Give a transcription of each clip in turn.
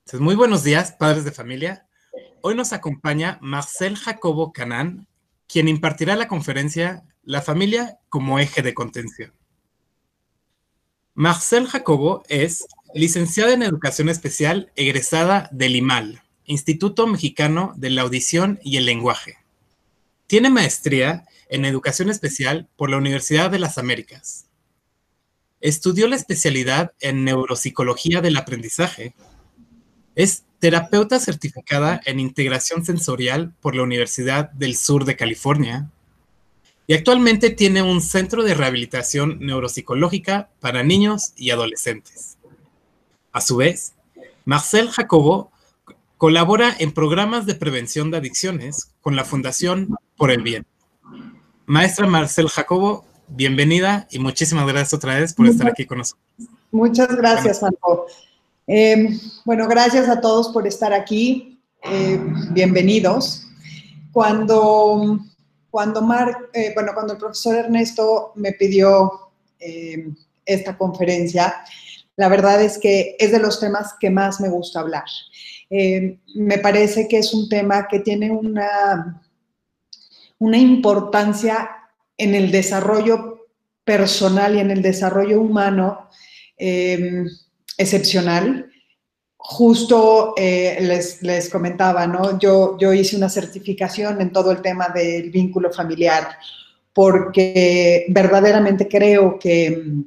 Entonces, muy buenos días, padres de familia. Hoy nos acompaña Marcel Jacobo Canán, quien impartirá la conferencia La familia como eje de contención. Marcel Jacobo es licenciada en Educación Especial, egresada del IMAL, Instituto Mexicano de la Audición y el Lenguaje. Tiene maestría en Educación Especial por la Universidad de las Américas. Estudió la especialidad en Neuropsicología del Aprendizaje. Es terapeuta certificada en Integración Sensorial por la Universidad del Sur de California. Y actualmente tiene un centro de rehabilitación neuropsicológica para niños y adolescentes. A su vez, Marcel Jacobo colabora en programas de prevención de adicciones con la Fundación Por el Bien. Maestra Marcel Jacobo, bienvenida y muchísimas gracias otra vez por estar aquí con nosotros. Muchas gracias, Marco. Eh, bueno, gracias a todos por estar aquí. Eh, bienvenidos. Cuando, cuando, Mar, eh, bueno, cuando el profesor Ernesto me pidió esta conferencia, la verdad es que es de los temas que más me gusta hablar. Me parece que es un tema que tiene una, una importancia en el desarrollo personal y en el desarrollo humano eh, excepcional. Justo eh, les, les, comentaba, ¿no? Yo, yo hice una certificación en todo el tema del vínculo familiar porque verdaderamente creo que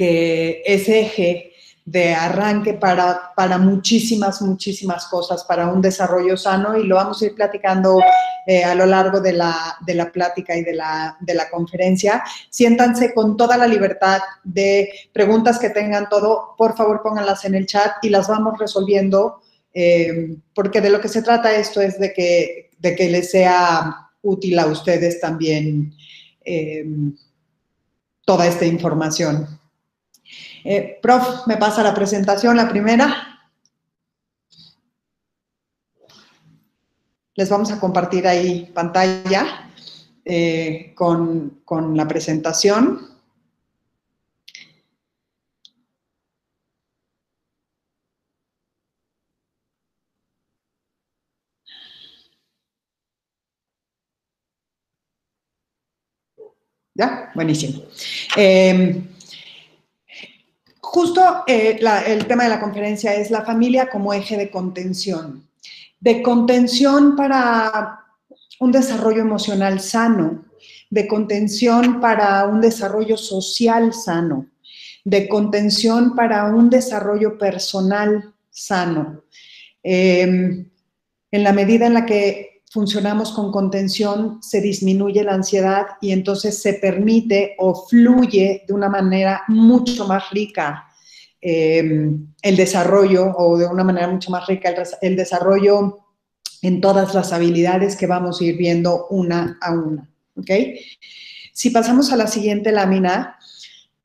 que ese eje de arranque para, para muchísimas, muchísimas cosas, para un desarrollo sano y lo vamos a ir platicando eh, a lo largo de la, de la plática y de la, de la, conferencia. Siéntanse con toda la libertad de preguntas que tengan todo, por favor pónganlas en el chat y las vamos resolviendo, eh, porque de lo que se trata esto es de que, de que les sea útil a ustedes también eh, toda esta información. Eh, prof, me pasa la presentación, la primera. Les vamos a compartir ahí pantalla eh, con, con la presentación. ¿Ya? Buenísimo. Eh, Justo eh, el tema de la conferencia es la familia como eje de contención, de contención para un desarrollo emocional sano, de contención para un desarrollo social sano, de contención para un desarrollo personal sano. Em, en la medida en la que funcionamos con contención, se disminuye la ansiedad y entonces se permite o fluye de una manera mucho más rica eh, el desarrollo o de una manera mucho más rica el, desarrollo en todas las habilidades que vamos a ir viendo una a una. ¿ok? Si pasamos a la siguiente lámina,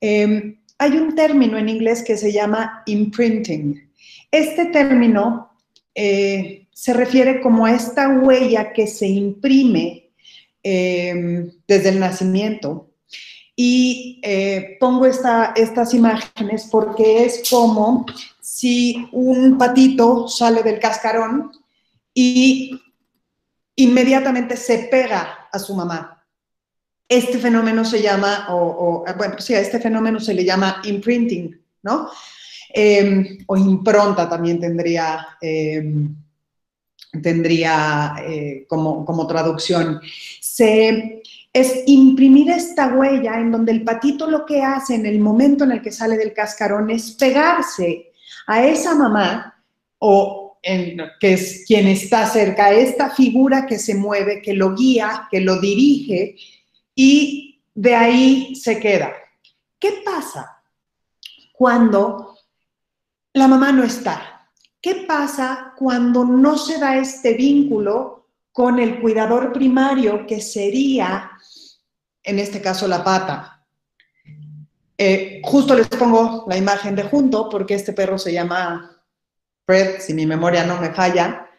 em, hay un término en inglés que se llama imprinting. Este término eh, se refiere como a esta huella que se imprime em, desde el nacimiento. Y eh, pongo estas imágenes porque es como si un patito sale del cascarón y inmediatamente se pega a su mamá. Este fenómeno se llama, o, bueno, sí, a este fenómeno se le llama imprinting, ¿no? Em, o impronta también tendría em, tendría eh, como, como, traducción. Se, es imprimir esta huella en donde el patito lo que hace en el momento en el que sale del cascarón es pegarse a esa mamá o en, que es quien está cerca, esta figura que se mueve, que lo guía, que lo dirige y de ahí se queda. ¿Qué pasa cuando la mamá no está? ¿Qué pasa cuando no se da este vínculo con el cuidador primario que sería, en este caso, la pata? Eh, justo les pongo la imagen de junto porque este perro se llama Fred, si mi memoria no me falla.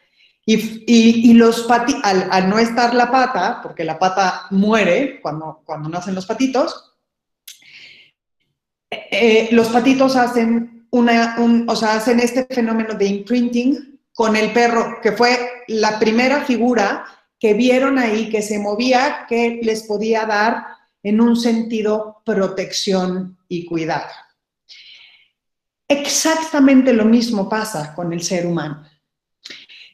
Y, los pati al, no estar la pata, porque la pata muere cuando, cuando nacen los patitos, eh, los patitos hacen, o sea, hacen este fenómeno de imprinting con el perro, que fue la primera figura que vieron ahí que se movía, que les podía dar en un sentido protección y cuidado. Exactamente lo mismo pasa con el ser humano.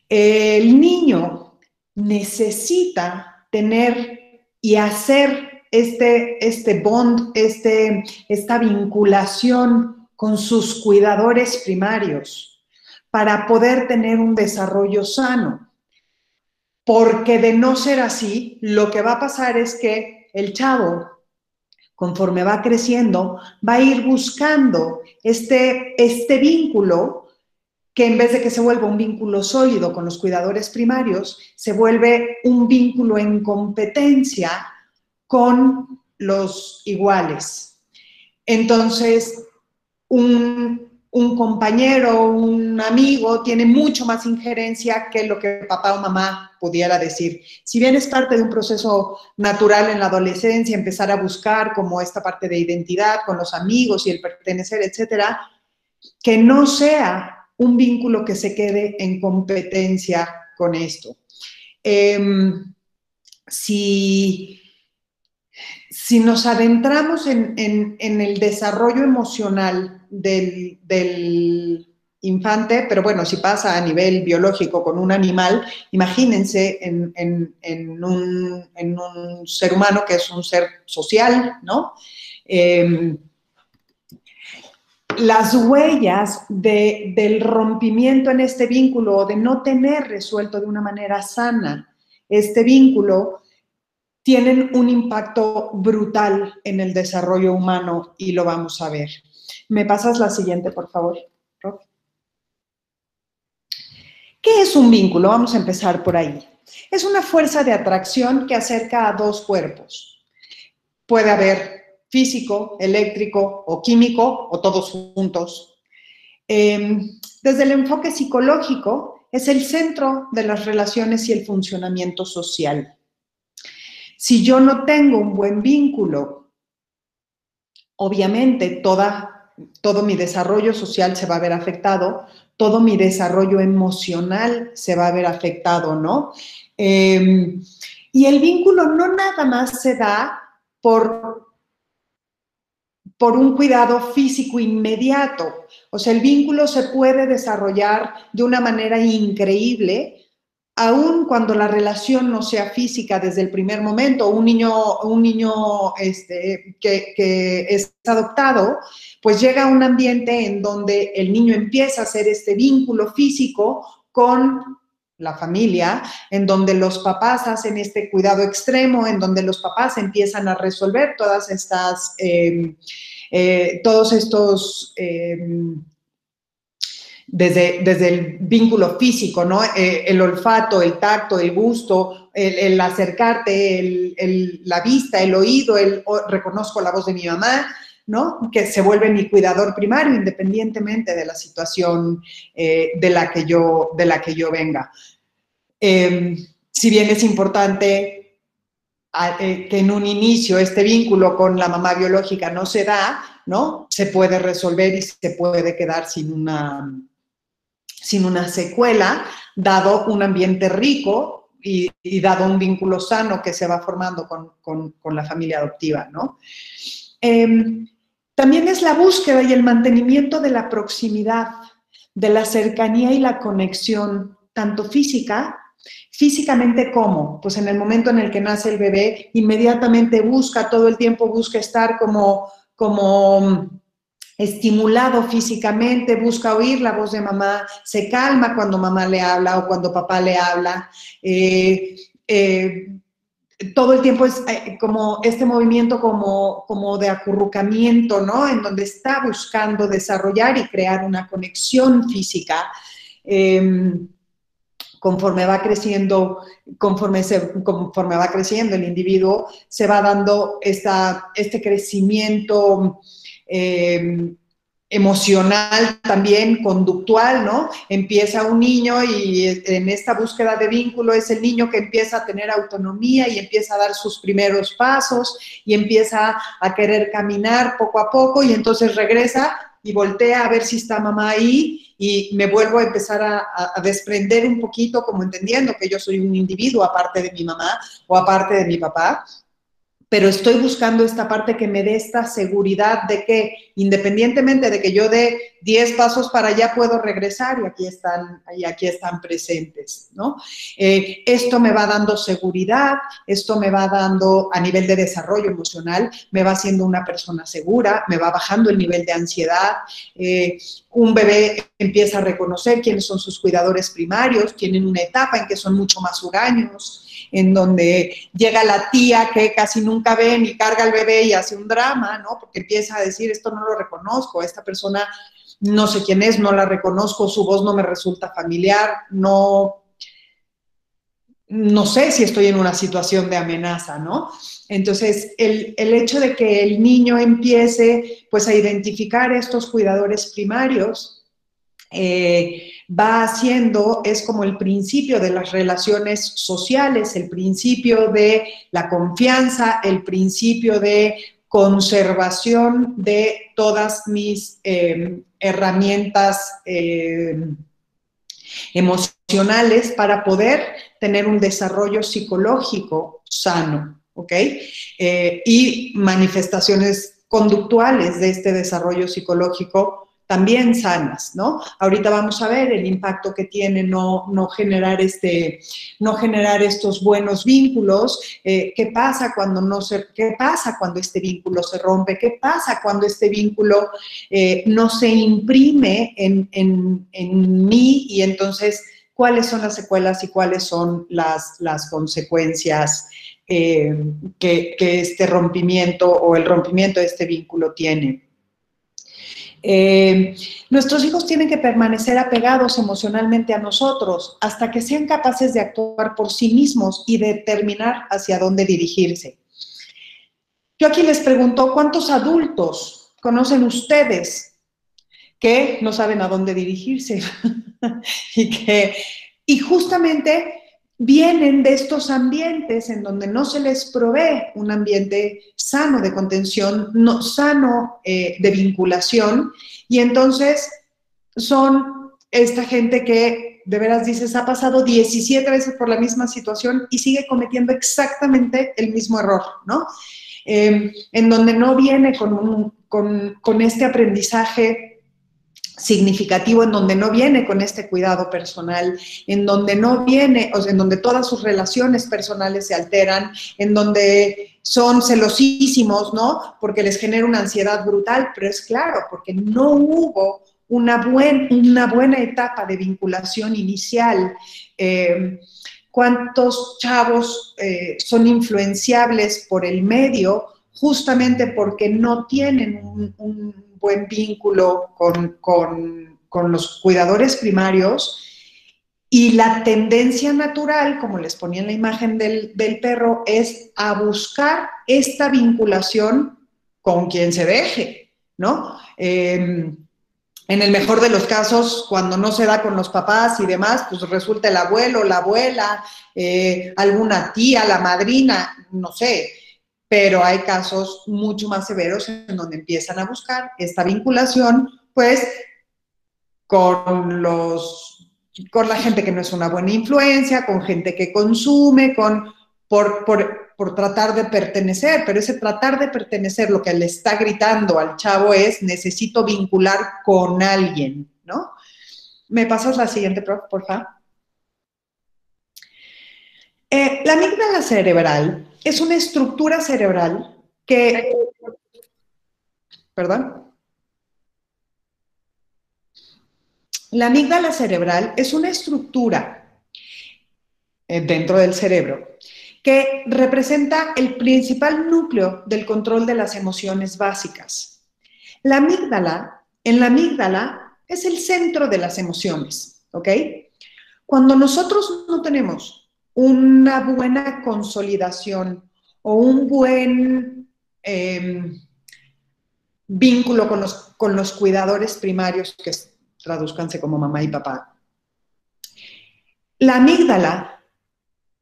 El niño necesita tener y hacer este, este bond, este, esta vinculación con sus cuidadores primarios para poder tener un desarrollo sano. Porque de no ser así, lo que va a pasar es que el chavo, conforme va creciendo, va a ir buscando este, este vínculo que en vez de que se vuelva un vínculo sólido con los cuidadores primarios, se vuelve un vínculo en competencia con los iguales. Entonces, un, compañero, un amigo tiene mucho más injerencia que lo que papá o mamá pudiera decir. Si bien es parte de un proceso natural en la adolescencia, empezar a buscar como esta parte de identidad con los amigos y el pertenecer, etcétera, que no sea un vínculo que se quede en competencia con esto. Em, si, si, nos adentramos en, el desarrollo emocional del, infante, pero bueno, si pasa a nivel biológico con un animal, imagínense en, un, ser humano que es un ser social, ¿no? Em, las huellas del rompimiento en este vínculo o de no tener resuelto de una manera sana este vínculo tienen un impacto brutal en el desarrollo humano y lo vamos a ver. ¿Me pasas la siguiente, por favor? ¿Qué es un vínculo? Vamos a empezar por ahí. Es una fuerza de atracción que acerca a dos cuerpos. Puede haber físico, eléctrico o químico o todos juntos. Em, desde el enfoque psicológico, es el centro de las relaciones y el funcionamiento social. Si yo no tengo un buen vínculo, obviamente toda, todo mi desarrollo social se va a ver afectado, todo mi desarrollo emocional se va a ver afectado, ¿no? Em, y el vínculo no nada más se da por por un cuidado físico inmediato. O sea, el vínculo se puede desarrollar de una manera increíble, aun cuando la relación no sea física desde el primer momento. Un niño, un niño este, que, es adoptado, pues llega a un ambiente en donde el niño empieza a hacer este vínculo físico con la familia, en donde los papás hacen este cuidado extremo, en donde los papás empiezan a resolver todas estas, em, eh, todos estos, em, desde, desde, el vínculo físico, ¿no? Eh, el olfato, el tacto, el gusto, el, acercarte, la vista, el oído, el reconozco la voz de mi mamá, ¿no? Que se vuelve mi cuidador primario independientemente de la situación eh, de, la que yo, de la que yo venga. Em, si bien es importante eh, que en un inicio este vínculo con la mamá biológica no se da, ¿no? Se puede resolver y se puede quedar sin una, sin una secuela, dado un ambiente rico y, dado un vínculo sano que se va formando con, la familia adoptiva, ¿no? Em, también es la búsqueda y el mantenimiento de la proximidad, de la cercanía y la conexión, tanto física Físicamente, ¿cómo? Pues en el momento en el que nace el bebé, inmediatamente busca, todo el tiempo busca estar como, como estimulado físicamente, busca oír la voz de mamá, se calma cuando mamá le habla o cuando papá le habla. Eh, eh, todo el tiempo es eh, como este movimiento como, como de acurrucamiento, ¿no? En donde está buscando desarrollar y crear una conexión física. Em, conforme va creciendo, conforme, se, conforme va creciendo el individuo, se va dando esta, este crecimiento em, emocional también, conductual, ¿no? Empieza un niño y en esta búsqueda de vínculo es el niño que empieza a tener autonomía y empieza a dar sus primeros pasos y empieza a querer caminar poco a poco y entonces regresa y voltea a ver si está mamá ahí y me vuelvo a empezar a, desprender un poquito como entendiendo que yo soy un individuo aparte de mi mamá o aparte de mi papá pero estoy buscando esta parte que me dé esta seguridad de que independientemente de que yo dé 10 pasos para allá, puedo regresar y aquí están, y aquí están presentes, ¿no? Eh, esto me va dando seguridad, esto me va dando a nivel de desarrollo emocional, me va haciendo una persona segura, me va bajando el nivel de ansiedad. Eh, un bebé empieza a reconocer quiénes son sus cuidadores primarios, tienen una etapa en que son mucho más huraños, en donde llega la tía que casi nunca ven y carga al bebé y hace un drama, ¿no? Porque empieza a decir, esto no lo reconozco, esta persona no sé quién es, no la reconozco, su voz no me resulta familiar, no, no sé si estoy en una situación de amenaza, ¿no? Entonces, el, el, hecho de que el niño empiece pues a identificar estos cuidadores primarios, eh, va haciendo es como el principio de las relaciones sociales, el principio de la confianza, el principio de conservación de todas mis eh, herramientas eh, emocionales para poder tener un desarrollo psicológico sano, ¿ok? Eh, y manifestaciones conductuales de este desarrollo psicológico también sanas, ¿no? Ahorita vamos a ver el impacto que tiene no, no, generar, este, no generar estos buenos vínculos, eh, qué pasa cuando no qué pasa cuando este vínculo se rompe, qué pasa cuando este vínculo eh, no se imprime en, en, en, mí y entonces cuáles son las secuelas y cuáles son las, las consecuencias eh, que, que este rompimiento o el rompimiento de este vínculo tiene. Eh, nuestros hijos tienen que permanecer apegados emocionalmente a nosotros hasta que sean capaces de actuar por sí mismos y determinar hacia dónde dirigirse. Yo aquí les pregunto, ¿cuántos adultos conocen ustedes que no saben a dónde dirigirse? y que y justamente vienen de estos ambientes en donde no se les provee un ambiente sano de contención, no, sano eh, de vinculación, y entonces son esta gente que de veras dices, ha pasado 17 veces por la misma situación y sigue cometiendo exactamente el mismo error, ¿no? Eh, en donde no viene con, con este aprendizaje significativo en donde no viene con este cuidado personal, en donde no viene, o sea, en donde todas sus relaciones personales se alteran, en donde son celosísimos, ¿no? Porque les genera una ansiedad brutal, pero es claro, porque no hubo una, buen, una buena etapa de vinculación inicial. Eh, ¿Cuántos chavos eh, son influenciables por el medio justamente porque no tienen un buen vínculo con, los cuidadores primarios y la tendencia natural, como les ponía en la imagen del, perro, es a buscar esta vinculación con quien se deje, ¿no? Em, en el mejor de los casos, cuando no se da con los papás y demás, pues resulta el abuelo, la abuela, eh, alguna tía, la madrina, no sé, pero hay casos mucho más severos en donde empiezan a buscar esta vinculación, pues, con los con la gente que no es una buena influencia, con gente que consume, con por, por tratar de pertenecer, pero ese tratar de pertenecer lo que le está gritando al chavo es necesito vincular con alguien, ¿no? ¿Me pasas la siguiente, por favor? Eh, la amígdala cerebral es una estructura cerebral que... Perdón. La amígdala cerebral es una estructura eh, dentro del cerebro que representa el principal núcleo del control de las emociones básicas. La amígdala, en la amígdala, es el centro de las emociones, ¿ok? Cuando nosotros no tenemos una buena consolidación o un buen, em, vínculo con los, con los cuidadores primarios, que traduzcanse como mamá y papá. La amígdala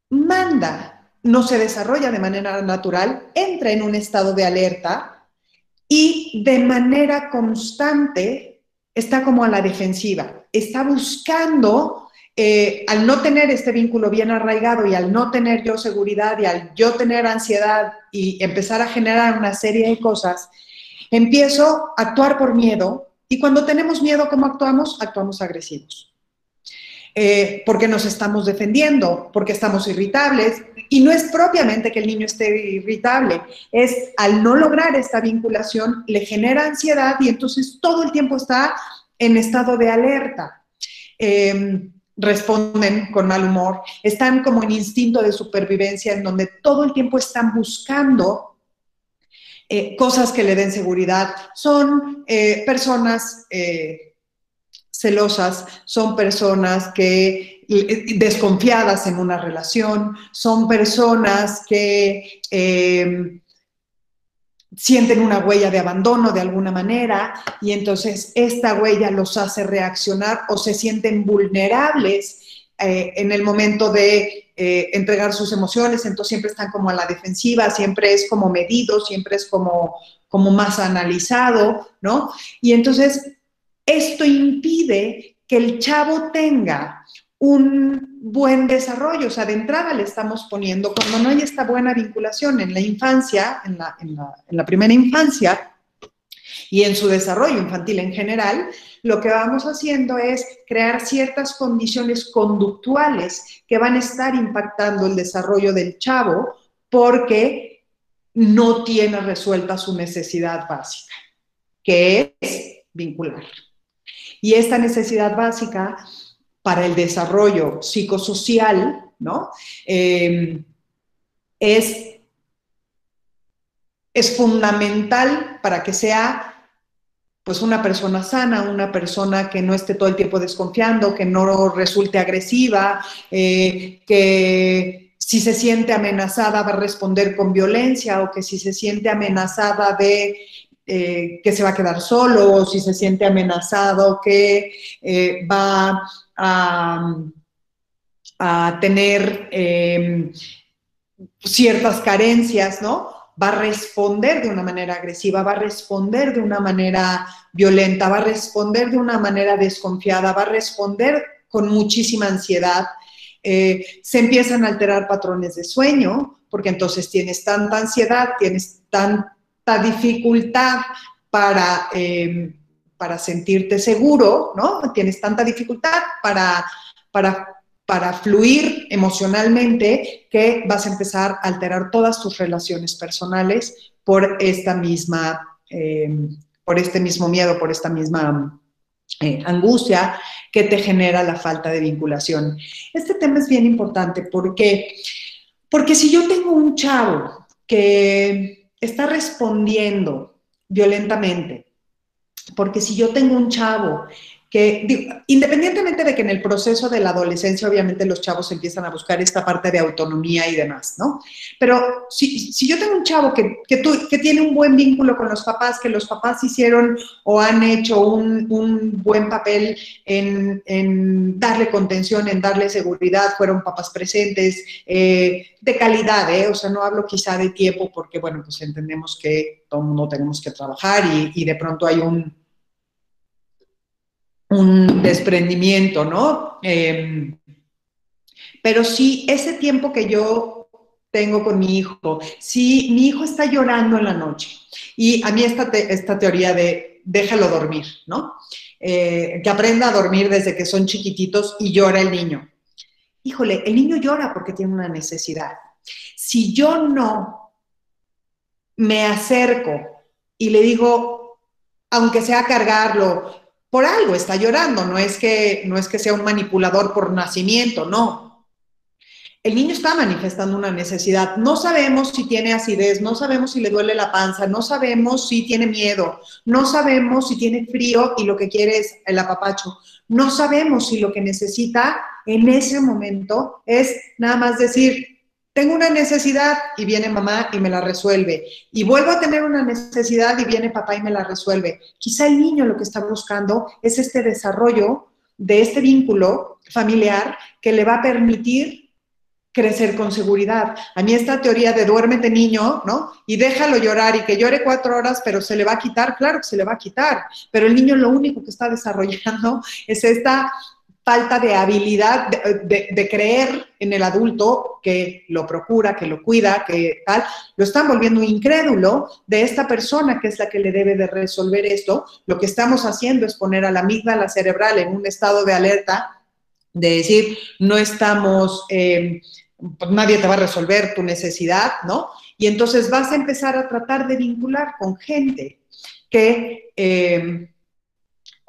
manda, no se desarrolla de manera natural, entra en un estado de alerta y de manera constante está como a la defensiva, está buscando, eh, al no tener este vínculo bien arraigado y al no tener yo seguridad y al yo tener ansiedad y empezar a generar una serie de cosas, empiezo a actuar por miedo y cuando tenemos miedo, ¿cómo actuamos? Actuamos agresivos. Eh, porque nos estamos defendiendo, porque estamos irritables. Y no es propiamente que el niño esté irritable, es al no lograr esta vinculación, le genera ansiedad y entonces todo el tiempo está en estado de alerta. Em, responden con mal humor, están como en instinto de supervivencia, en donde todo el tiempo están buscando eh, cosas que le den seguridad. Son eh, personas celosas son personas que desconfiadas en una relación, son personas que eh, sienten una huella de abandono de alguna manera y entonces esta huella los hace reaccionar o se sienten vulnerables eh, en el momento de eh, entregar sus emociones, entonces siempre están como a la defensiva, siempre es como medido, siempre es como, como más analizado, ¿no? Y entonces esto impide que el chavo tenga un buen desarrollo, o sea, de entrada le estamos poniendo, cuando no hay esta buena vinculación en la infancia, en la, primera infancia y en su desarrollo infantil en general, lo que vamos haciendo es crear ciertas condiciones conductuales que van a estar impactando el desarrollo del chavo porque no tiene resuelta su necesidad básica, que es vincular. Y esta necesidad básica para el desarrollo psicosocial, ¿no? Em, es, es fundamental para que sea pues una persona sana, una persona que no esté todo el tiempo desconfiando, que no resulte agresiva, eh, que si se siente amenazada va a responder con violencia o que si se siente amenazada de eh, que se va a quedar solo o si se siente amenazado, que eh, va a, tener em, ciertas carencias, ¿no? Va a responder de una manera agresiva, va a responder de una manera violenta, va a responder de una manera desconfiada, va a responder con muchísima ansiedad. Eh, se empiezan a alterar patrones de sueño, porque entonces tienes tanta ansiedad, tienes tan dificultad para, em, para sentirte seguro, ¿no? Tienes tanta dificultad para, para, para fluir emocionalmente que vas a empezar a alterar todas tus relaciones personales por esta misma, em, por este mismo miedo, por esta misma eh, angustia que te genera la falta de vinculación. Este tema es bien importante porque, porque si yo tengo un chavo que está respondiendo violentamente. Porque si yo tengo un chavo que, independientemente de que en el proceso de la adolescencia, obviamente los chavos empiezan a buscar esta parte de autonomía y demás, ¿no? Pero si, yo tengo un chavo que, que, tiene un buen vínculo con los papás, que los papás hicieron o han hecho un, buen papel en, darle contención, en darle seguridad, fueron papás presentes, eh, de calidad, ¿eh? O sea, no hablo quizá de tiempo porque, bueno, pues entendemos que todo el mundo tenemos que trabajar y de pronto hay un un desprendimiento, ¿no? Em, pero sí, ese tiempo que yo tengo con mi hijo, si mi hijo está llorando en la noche, y a mí esta, esta teoría de déjalo dormir, ¿no? Eh, que aprenda a dormir desde que son chiquititos y llora el niño. Híjole, el niño llora porque tiene una necesidad. Si yo no me acerco y le digo, aunque sea cargarlo, por algo está llorando, no es que, no es que sea un manipulador por nacimiento, no. El niño está manifestando una necesidad. No sabemos si tiene acidez, no sabemos si le duele la panza, no sabemos si tiene miedo, no sabemos si tiene frío y lo que quiere es el apapacho. No sabemos si lo que necesita en ese momento es nada más decir, tengo una necesidad y viene mamá y me la resuelve. Y vuelvo a tener una necesidad y viene papá y me la resuelve. Quizá el niño lo que está buscando es este desarrollo de este vínculo familiar que le va a permitir crecer con seguridad. A mí esta teoría de duérmete niño, ¿no? Y déjalo llorar y que llore cuatro horas, pero se le va a quitar, claro que se le va a quitar, pero el niño lo único que está desarrollando es esta falta de habilidad de, creer en el adulto que lo procura, que lo cuida, que tal, lo están volviendo incrédulo de esta persona que es la que le debe de resolver esto. Lo que estamos haciendo es poner a la amígdala cerebral en un estado de alerta, de decir, no estamos, eh, nadie te va a resolver tu necesidad, ¿no? Y entonces vas a empezar a tratar de vincular con gente que... Eh,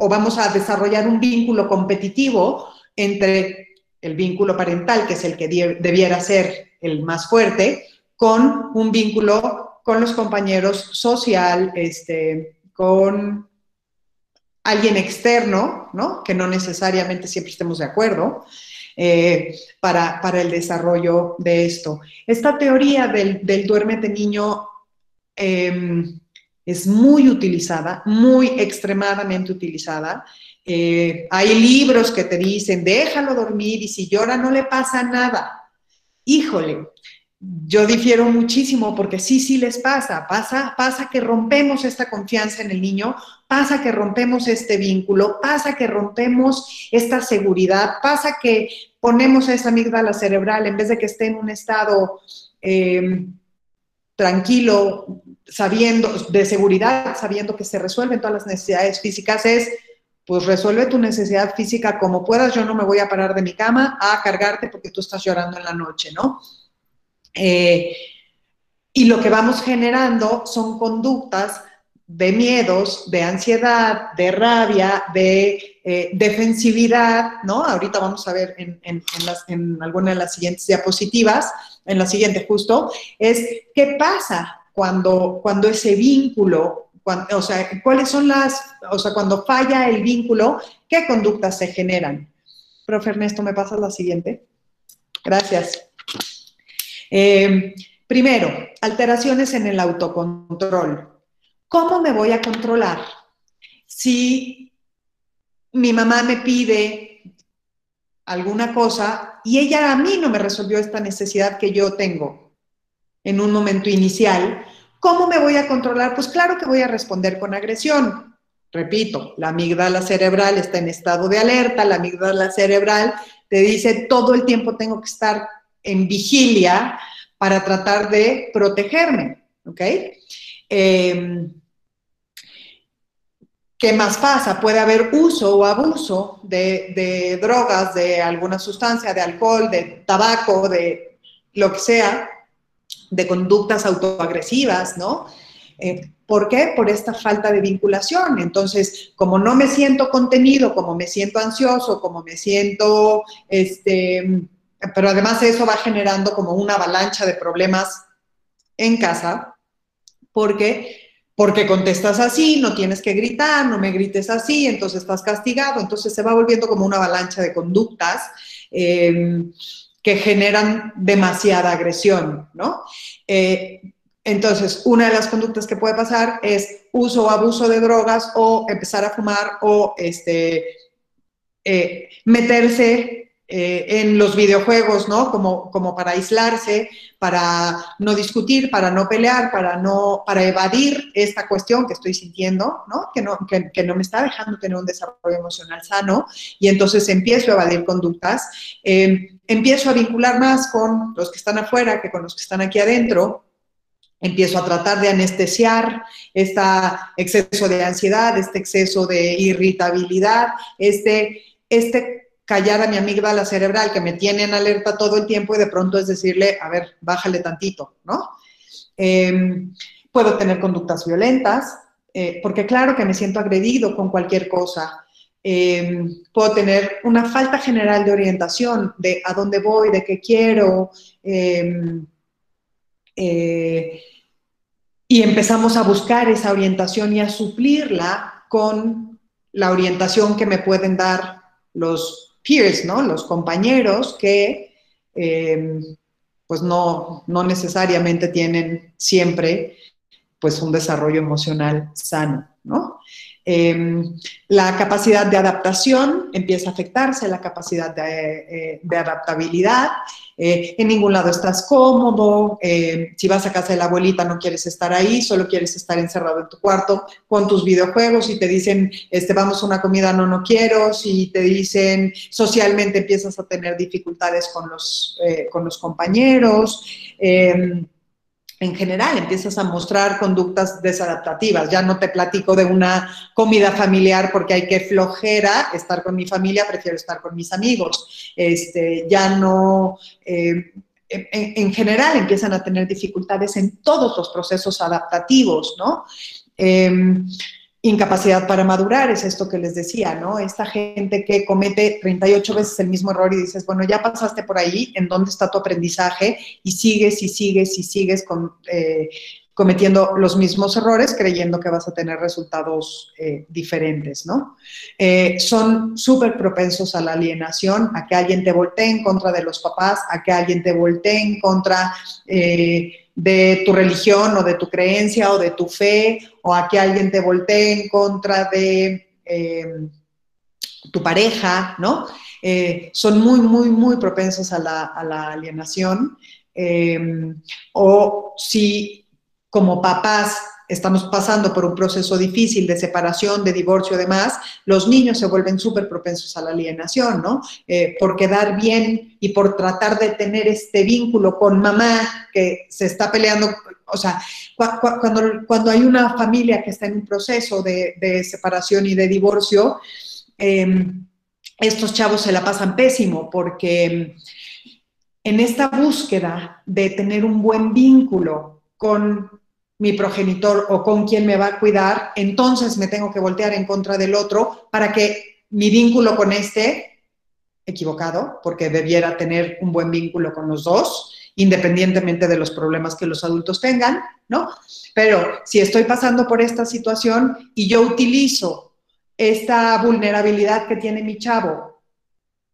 o vamos a desarrollar un vínculo competitivo entre el vínculo parental, que es el que debiera ser el más fuerte, con un vínculo con los compañeros social, este, con alguien externo, ¿no? que no necesariamente siempre estemos de acuerdo, eh, para, el desarrollo de esto. Esta teoría del, del duérmete niño em, es muy utilizada, muy extremadamente utilizada. Eh, hay libros que te dicen, déjalo dormir y si llora no le pasa nada. Híjole, yo difiero muchísimo porque sí, sí les pasa. Pasa, pasa que rompemos esta confianza en el niño, pasa que rompemos este vínculo, pasa que rompemos esta seguridad, pasa que ponemos esa amígdala cerebral en vez de que esté en un estado eh, tranquilo, sabiendo, de seguridad, sabiendo que se resuelven todas las necesidades físicas, es, pues resuelve tu necesidad física como puedas, yo no me voy a parar de mi cama a cargarte porque tú estás llorando en la noche, ¿no? Eh, y lo que vamos generando son conductas de miedos, de ansiedad, de rabia, de eh, defensividad, ¿no? Ahorita vamos a ver en, en, en alguna de las siguientes diapositivas, en la siguiente justo, es qué pasa cuando, cuando ese vínculo, o sea, cuáles son las, o sea, cuando falla el vínculo, qué conductas se generan. Profe Ernesto, ¿me pasas la siguiente? Gracias. Eh, primero, alteraciones en el autocontrol. ¿Cómo me voy a controlar? Si mi mamá me pide alguna cosa y ella a mí no me resolvió esta necesidad que yo tengo en un momento inicial, ¿cómo me voy a controlar? Pues claro que voy a responder con agresión. Repito, la amígdala cerebral está en estado de alerta, la amígdala cerebral te dice todo el tiempo tengo que estar en vigilia para tratar de protegerme, ¿ok? Em, ¿Qué más pasa? Puede haber uso o abuso de, drogas, de alguna sustancia, de alcohol, de tabaco, de lo que sea, de conductas autoagresivas, ¿no? Eh, ¿Por qué? Por esta falta de vinculación. Entonces, como no me siento contenido, como me siento ansioso, como me siento, este, pero además eso va generando como una avalancha de problemas en casa, porque porque contestas así, no tienes que gritar, no me grites así, entonces estás castigado, entonces se va volviendo como una avalancha de conductas em, que generan demasiada agresión, ¿no? Eh, entonces, una de las conductas que puede pasar es uso o abuso de drogas o empezar a fumar o este, eh, meterse eh, en los videojuegos, ¿no? Como, como para aislarse, para no discutir, para no pelear, para, no, para evadir esta cuestión que estoy sintiendo, ¿no? Que, no, que, no me está dejando tener un desarrollo emocional sano y entonces empiezo a evadir conductas, em, empiezo a vincular más con los que están afuera que con los que están aquí adentro, empiezo a tratar de anestesiar este exceso de ansiedad, este exceso de irritabilidad, este, este callar a mi amígdala cerebral que me tiene en alerta todo el tiempo y de pronto es decirle, a ver, bájale tantito, ¿no? Em, puedo tener conductas violentas, eh, porque claro que me siento agredido con cualquier cosa. Em, puedo tener una falta general de orientación de a dónde voy, de qué quiero. Em, eh, y empezamos a buscar esa orientación y a suplirla con la orientación que me pueden dar los peers, ¿no? Los compañeros que, eh, pues no, no necesariamente tienen siempre pues un desarrollo emocional sano, ¿no? Em, la capacidad de adaptación empieza a afectarse, la capacidad de, eh, adaptabilidad. Eh, en ningún lado estás cómodo. Eh, si vas a casa de la abuelita no quieres estar ahí, solo quieres estar encerrado en tu cuarto con tus videojuegos y te dicen, este, vamos a una comida, no, no quiero. Si te dicen, socialmente empiezas a tener dificultades con los, con los compañeros. Em, en general empiezas a mostrar conductas desadaptativas. Ya no te platico de una comida familiar porque hay que flojera estar con mi familia, prefiero estar con mis amigos. Este, ya no, eh, en, general empiezan a tener dificultades en todos los procesos adaptativos, ¿no? Em, incapacidad para madurar, es esto que les decía, ¿no? Esta gente que comete 38 veces el mismo error y dices, bueno, ya pasaste por ahí, ¿en dónde está tu aprendizaje? Y sigues y sigues y sigues con, eh, cometiendo los mismos errores creyendo que vas a tener resultados eh, diferentes, ¿no? Eh, son súper propensos a la alienación, a que alguien te voltee en contra de los papás, a que alguien te voltee en contra de tu religión o de tu creencia o de tu fe, o a que alguien te voltee en contra de eh, tu pareja, ¿no? Eh, son muy, muy, muy propensos a la, alienación. Eh, o si como papás estamos pasando por un proceso difícil de separación, de divorcio, demás, los niños se vuelven súper propensos a la alienación, ¿no? Eh, por quedar bien y por tratar de tener este vínculo con mamá que se está peleando, o sea, cuando, cuando hay una familia que está en un proceso de, separación y de divorcio, em, estos chavos se la pasan pésimo porque en esta búsqueda de tener un buen vínculo con mi progenitor o con quien me va a cuidar, entonces me tengo que voltear en contra del otro para que mi vínculo con este, equivocado, porque debiera tener un buen vínculo con los dos, independientemente de los problemas que los adultos tengan, ¿no? Pero si estoy pasando por esta situación y yo utilizo esta vulnerabilidad que tiene mi chavo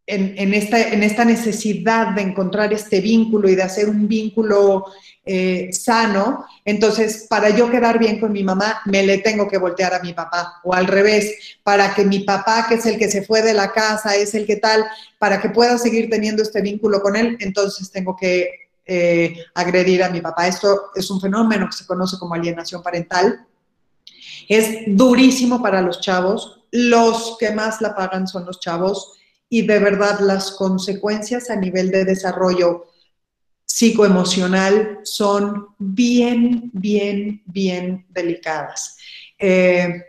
en, esta, necesidad de encontrar este vínculo y de hacer un vínculo eh, sano, entonces para yo quedar bien con mi mamá, me le tengo que voltear a mi papá, o al revés, para que mi papá, que es el que se fue de la casa, es el que tal, para que pueda seguir teniendo este vínculo con él, entonces tengo que eh, agredir a mi papá. Esto es un fenómeno que se conoce como alienación parental. Es durísimo para los chavos, los que más la pagan son los chavos y de verdad las consecuencias a nivel de desarrollo psicoemocional son bien, bien, bien delicadas. Eh,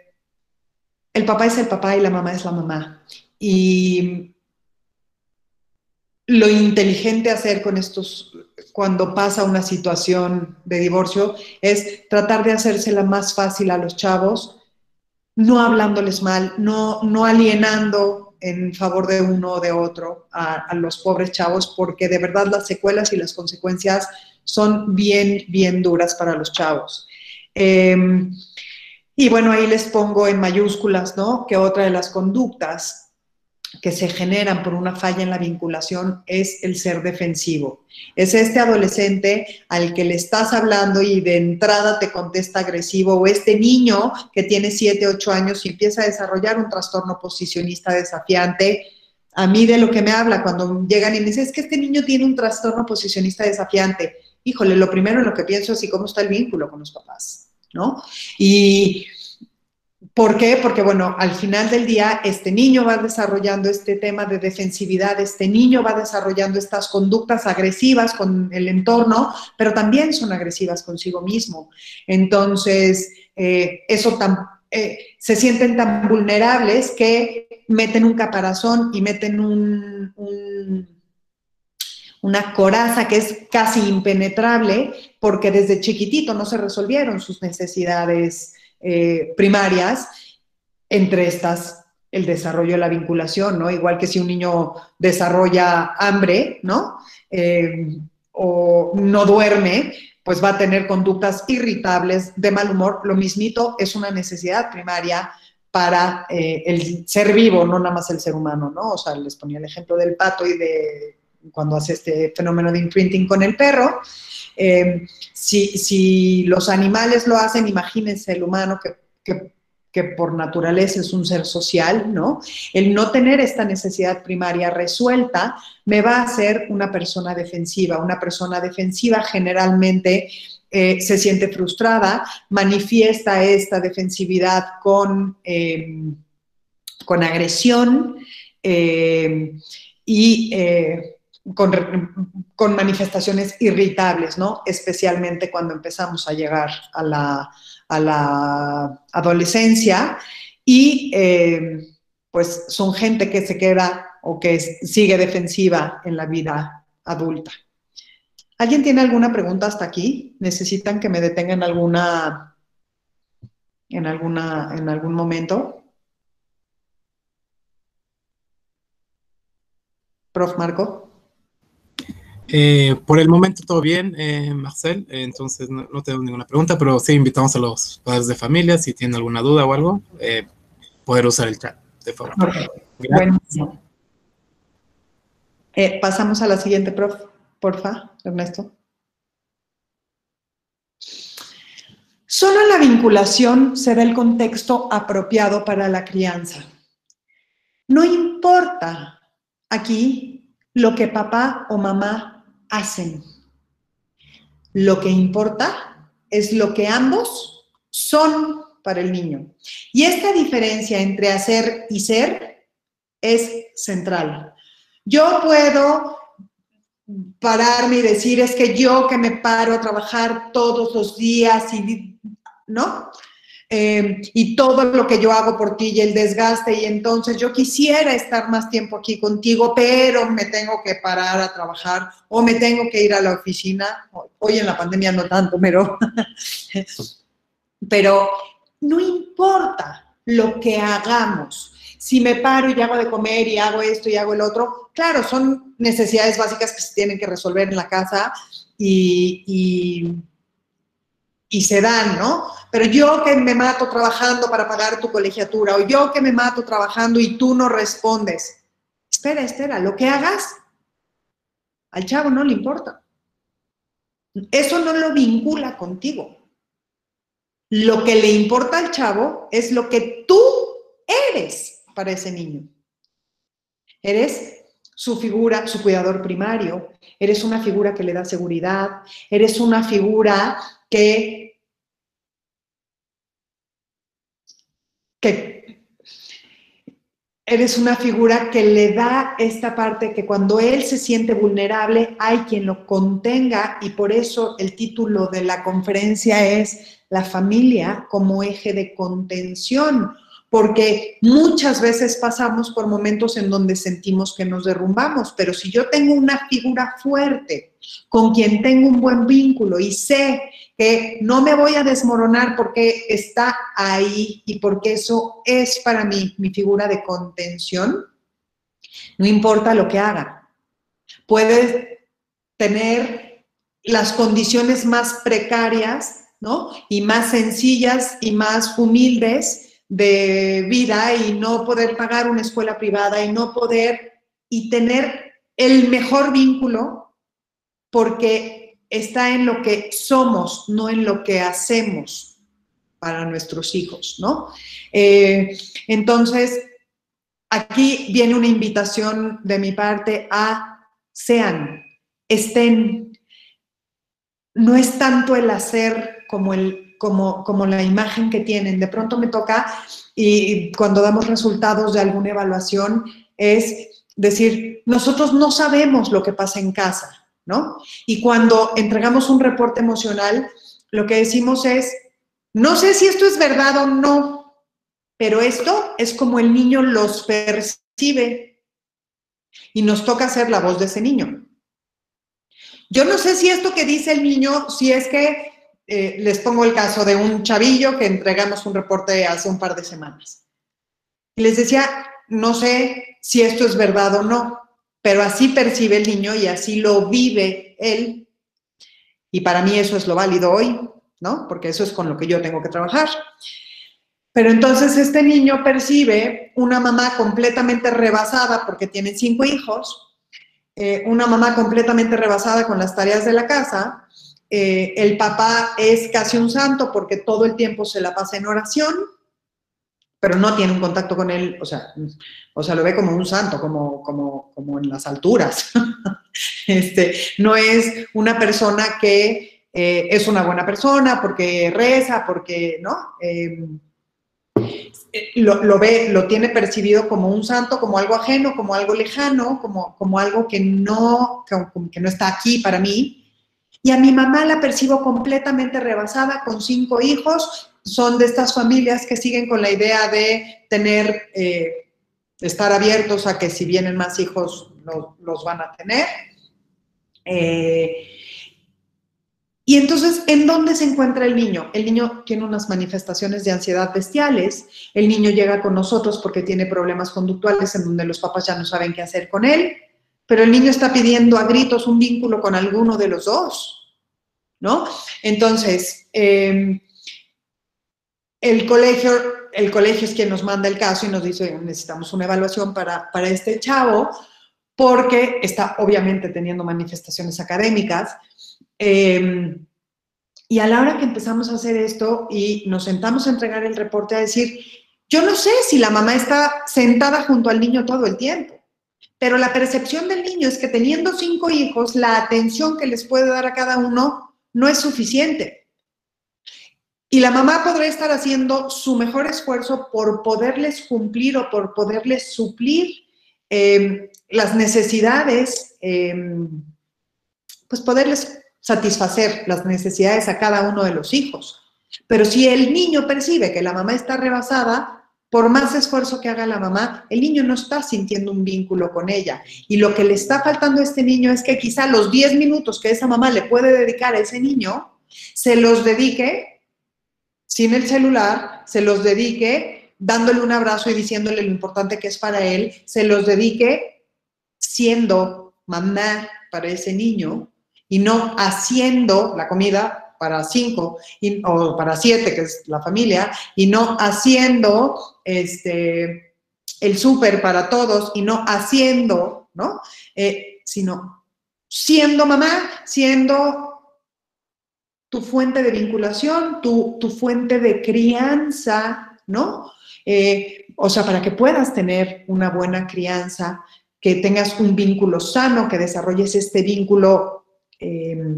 el papá es el papá y la mamá es la mamá. Y lo inteligente hacer con estos, cuando pasa una situación de divorcio, es tratar de hacérsela más fácil a los chavos, no hablándoles mal, no, no alienando en favor de uno o de otro a, los pobres chavos, porque de verdad las secuelas y las consecuencias son bien, bien duras para los chavos. Em, y bueno, ahí les pongo en mayúsculas, ¿no? Que otra de las conductas que se generan por una falla en la vinculación es el ser defensivo. Es este adolescente al que le estás hablando y de entrada te contesta agresivo o este niño que tiene 7, 8 años y empieza a desarrollar un trastorno posicionista desafiante. A mí de lo que me habla cuando llegan y me dicen, es que este niño tiene un trastorno posicionista desafiante. Híjole, lo primero en lo que pienso es, ¿y cómo está el vínculo con los papás? ¿No? Y ¿Por qué? Porque, bueno, al final del día, este niño va desarrollando este tema de defensividad, este niño va desarrollando estas conductas agresivas con el entorno, pero también son agresivas consigo mismo. Entonces, eh, eso eh, se sienten tan vulnerables que meten un caparazón y meten una coraza que es casi impenetrable porque desde chiquitito no se resolvieron sus necesidades eh, primarias, entre estas el desarrollo de la vinculación, ¿no? Igual que si un niño desarrolla hambre, ¿no? Eh, o no duerme, pues va a tener conductas irritables, de mal humor. Lo mismito es una necesidad primaria para eh, el ser vivo, no nada más el ser humano, ¿no? O sea, les ponía el ejemplo del pato y de cuando hace este fenómeno de imprinting con el perro. Eh, si, los animales lo hacen, imagínense el humano que, por naturaleza es un ser social, ¿no? El no tener esta necesidad primaria resuelta me va a hacer una persona defensiva. Una persona defensiva generalmente eh, se siente frustrada, manifiesta esta defensividad con, eh, con agresión y con, manifestaciones irritables, ¿no? Especialmente cuando empezamos a llegar a la, adolescencia y eh, pues son gente que se queda o que sigue defensiva en la vida adulta. ¿Alguien tiene alguna pregunta hasta aquí? ¿Necesitan que me detengan alguna en alguna en algún momento? Prof. Marco. Eh, por el momento todo bien, eh, Marcel, eh, entonces no, tengo ninguna pregunta, pero sí invitamos a los padres de familia, si tienen alguna duda o algo, poder usar el chat, de favor. pasamos a la siguiente, prof, porfa, Ernesto. Solo en la vinculación se da el contexto apropiado para la crianza. No importa aquí lo que papá o mamá hacen. Lo que importa es lo que ambos son para el niño. Y esta diferencia entre hacer y ser es central. Yo puedo pararme y decir, es que yo que me paro a trabajar todos los días y, ¿no? Eh, y todo lo que yo hago por ti y el desgaste y entonces yo quisiera estar más tiempo aquí contigo, pero me tengo que parar a trabajar o me tengo que ir a la oficina. Hoy en la pandemia no tanto, pero, pero no importa lo que hagamos. Si me paro y hago de comer y hago esto y hago el otro, claro, son necesidades básicas que se tienen que resolver en la casa y y se dan, ¿no? Pero yo que me mato trabajando para pagar tu colegiatura, o yo que me mato trabajando y tú no respondes. Espera, espera, lo que hagas, al chavo no le importa. Eso no lo vincula contigo. Lo que le importa al chavo es lo que tú eres para ese niño. Eres su figura, su cuidador primario, eres una figura que le da seguridad, eres una figura que, que eres una figura que le da esta parte que cuando él se siente vulnerable hay quien lo contenga y por eso el título de la conferencia es La familia como eje de contención porque muchas veces pasamos por momentos en donde sentimos que nos derrumbamos, pero si yo tengo una figura fuerte con quien tengo un buen vínculo y sé que no me voy a desmoronar porque está ahí y porque eso es para mí mi figura de contención, no importa lo que haga. Puede tener las condiciones más precarias, ¿no? Y más sencillas y más humildes, de vida y no poder pagar una escuela privada y no poder y tener el mejor vínculo porque está en lo que somos, no en lo que hacemos para nuestros hijos, ¿no? Eh, entonces, aquí viene una invitación de mi parte a sean, estén. No es tanto el hacer como el como, la imagen que tienen. De pronto me toca, y cuando damos resultados de alguna evaluación, es decir, nosotros no sabemos lo que pasa en casa, ¿no? Y cuando entregamos un reporte emocional, lo que decimos es, no sé si esto es verdad o no, pero esto es como el niño los percibe y nos toca ser la voz de ese niño. Yo no sé si esto que dice el niño, si es que eh, les pongo el caso de un chavillo que entregamos un reporte hace un par de semanas. Y les decía, no sé si esto es verdad o no, pero así percibe el niño y así lo vive él. Y para mí eso es lo válido hoy, ¿no? Porque eso es con lo que yo tengo que trabajar. Pero entonces este niño percibe una mamá completamente rebasada porque tiene cinco hijos, eh, una mamá completamente rebasada con las tareas de la casa, eh, el papá es casi un santo porque todo el tiempo se la pasa en oración, pero no tiene un contacto con él, o sea, o sea lo ve como un santo, como, como, como en las alturas. este, no es una persona que eh, es una buena persona porque reza, porque, ¿no? Em, eh, lo, ve, lo tiene percibido como un santo, como algo ajeno, como algo lejano, como, como algo que no, que no está aquí para mí. Y a mi mamá la percibo completamente rebasada con cinco hijos. Son de estas familias que siguen con la idea de tener, eh, estar abiertos a que si vienen más hijos los, van a tener. Eh, y entonces, ¿en dónde se encuentra el niño? El niño tiene unas manifestaciones de ansiedad bestiales. El niño llega con nosotros porque tiene problemas conductuales en donde los papás ya no saben qué hacer con él pero el niño está pidiendo a gritos un vínculo con alguno de los dos, ¿no? Entonces, em, el colegio, el colegio es quien nos manda el caso y nos dice, necesitamos una evaluación para, este chavo, porque está obviamente teniendo manifestaciones académicas. Em, y a la hora que empezamos a hacer esto y nos sentamos a entregar el reporte a decir, yo no sé si la mamá está sentada junto al niño todo el tiempo. Pero la percepción del niño es que teniendo cinco hijos, la atención que les puede dar a cada uno no es suficiente. Y la mamá podrá estar haciendo su mejor esfuerzo por poderles cumplir o por poderles suplir em, las necesidades, em, pues poderles satisfacer las necesidades a cada uno de los hijos. Pero si el niño percibe que la mamá está rebasada, por más esfuerzo que haga la mamá, el niño no está sintiendo un vínculo con ella. Y lo que le está faltando a este niño es que quizá los 10 minutos que esa mamá le puede dedicar a ese niño, se los dedique sin el celular, se los dedique dándole un abrazo y diciéndole lo importante que es para él, se los dedique siendo mamá para ese niño y no haciendo la comida para cinco o para siete, que es la familia, y no haciendo este, el súper para todos y no haciendo, ¿no? Eh, sino siendo mamá, siendo tu fuente de vinculación, tu, fuente de crianza, ¿no? Eh, o sea, para que puedas tener una buena crianza, que tengas un vínculo sano, que desarrolles este vínculo eh,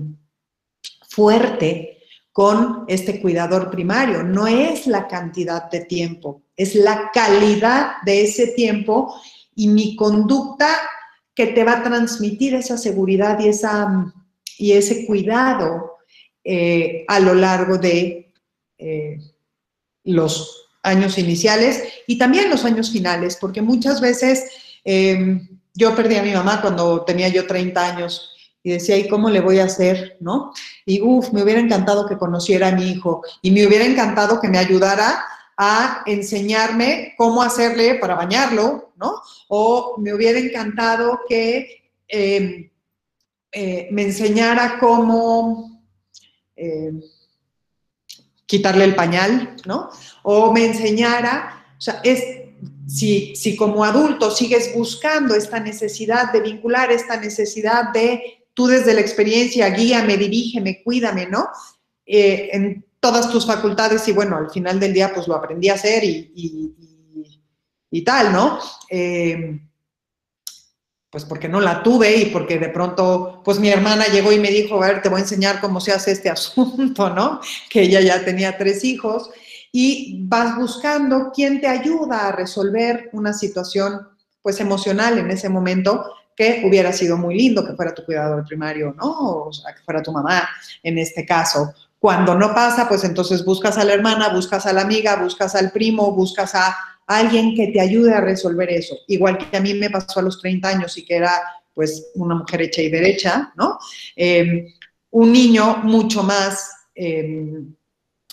fuerte con este cuidador primario. No es la cantidad de tiempo, es la calidad de ese tiempo y mi conducta que te va a transmitir esa seguridad y, esa, y ese cuidado eh, a lo largo de eh, los años iniciales y también los años finales, porque muchas veces eh, yo perdí a mi mamá cuando tenía yo 30 años y decía, ¿y cómo le voy a hacer? ¿No? Y uff, me hubiera encantado que conociera a mi hijo y me hubiera encantado que me ayudara a enseñarme cómo hacerle para bañarlo, ¿no? O me hubiera encantado que em, eh, me enseñara cómo em, quitarle el pañal, ¿no? O me enseñara, o sea, es, si, si como adulto sigues buscando esta necesidad de vincular, esta necesidad de tú desde la experiencia, guíame, dirígeme, cuídame, ¿no? Eh, en todas tus facultades y bueno, al final del día pues lo aprendí a hacer y, tal, ¿no? Eh, pues porque no la tuve y porque de pronto, pues mi hermana llegó y me dijo, a ver, te voy a enseñar cómo se hace este asunto, ¿no? Que ella ya tenía tres hijos y vas buscando quién te ayuda a resolver una situación, pues emocional en ese momento que hubiera sido muy lindo que fuera tu cuidador primario, ¿no? O sea, que fuera tu mamá en este caso. Cuando no pasa, pues entonces buscas a la hermana, buscas a la amiga, buscas al primo, buscas a alguien que te ayude a resolver eso. Igual que a mí me pasó a los 30 años y que era pues una mujer hecha y derecha, ¿no? Em, un niño mucho más, em,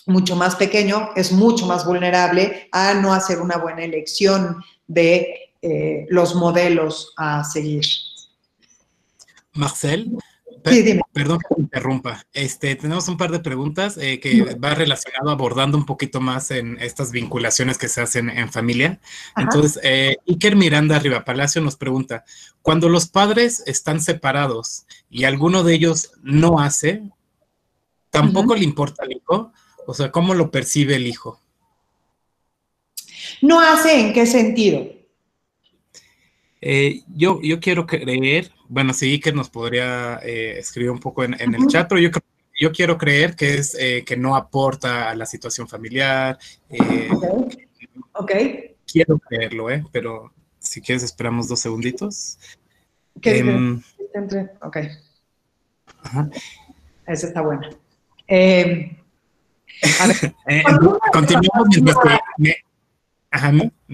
mucho más pequeño es mucho más vulnerable a no hacer una buena elección de eh, los modelos a seguir. Marcel, Perdón que me interrumpa. Este, tenemos un par de preguntas eh, que va relacionado abordando un poquito más en estas vinculaciones que se hacen en familia. Entonces, eh, Iker Miranda Riva Palacio nos pregunta, cuando los padres están separados y alguno de ellos no hace, ¿tampoco le importa al hijo? O sea, ¿cómo lo percibe el hijo? ¿No hace en qué sentido? Eh, yo, yo quiero creer, bueno, sí, que nos podría eh, escribir un poco en, el chat, pero yo, yo quiero creer que es eh, que no aporta a la situación familiar. ok. Quiero creerlo, ¿eh? Pero si quieres esperamos dos segunditos. ¿Qué em, ok. Ajá. Esa está buena. Em, continuamos mientras que, ajá,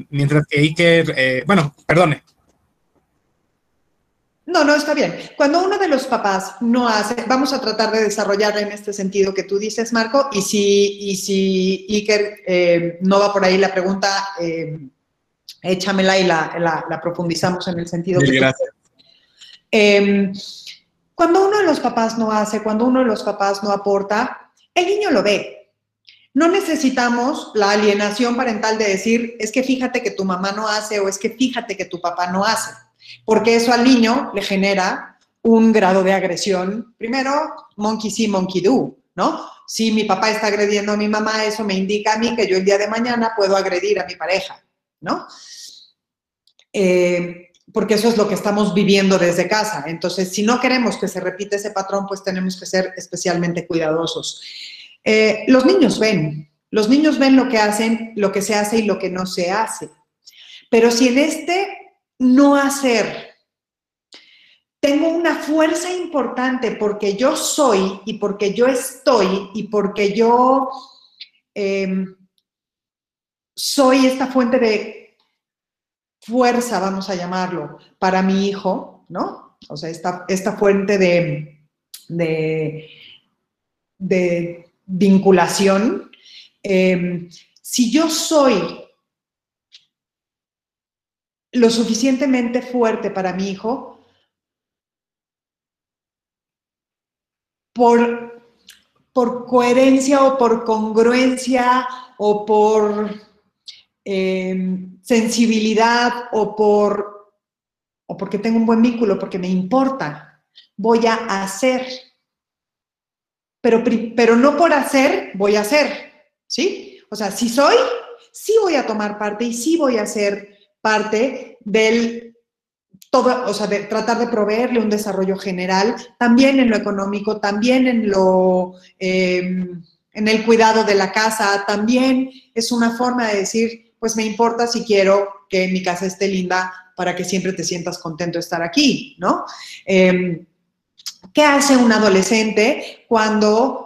mientras que Iker, bueno, perdone, no, no, está bien. Cuando uno de los papás no hace, vamos a tratar de desarrollar en este sentido que tú dices, Marco, y si, y si Iker eh, no va por ahí la pregunta, eh, échamela y la, profundizamos en el sentido que gracias. Em, cuando uno de los papás no hace, cuando uno de los papás no aporta, el niño lo ve. No necesitamos la alienación parental de decir, es que fíjate que tu mamá no hace o es que fíjate que tu papá no hace porque eso al niño le genera un grado de agresión. Primero, monkey see, monkey do, ¿no? Si mi papá está agrediendo a mi mamá, eso me indica a mí que yo el día de mañana puedo agredir a mi pareja, ¿no? Eh, porque eso es lo que estamos viviendo desde casa. Entonces, si no queremos que se repita ese patrón, pues tenemos que ser especialmente cuidadosos. Eh, los niños ven, los niños ven lo que hacen, lo que se hace y lo que no se hace. Pero si en este no hacer. Tengo una fuerza importante porque yo soy y porque yo estoy y porque yo em, soy esta fuente de fuerza, vamos a llamarlo, para mi hijo, ¿no? O sea, esta, esta fuente de, de, vinculación. Em, si yo soy lo suficientemente fuerte para mi hijo por, por coherencia o por congruencia o por em, sensibilidad o por o porque tengo un buen vínculo, porque me importa, voy a hacer. Pero, pero no por hacer, voy a hacer, ¿sí? O sea, si soy, sí voy a tomar parte y sí voy a hacer parte del todo, o sea, de tratar de proveerle un desarrollo general, también en lo económico, también en lo, em, en el cuidado de la casa, también es una forma de decir, pues me importa si quiero que mi casa esté linda para que siempre te sientas contento de estar aquí, ¿no? Em, ¿Qué hace un adolescente cuando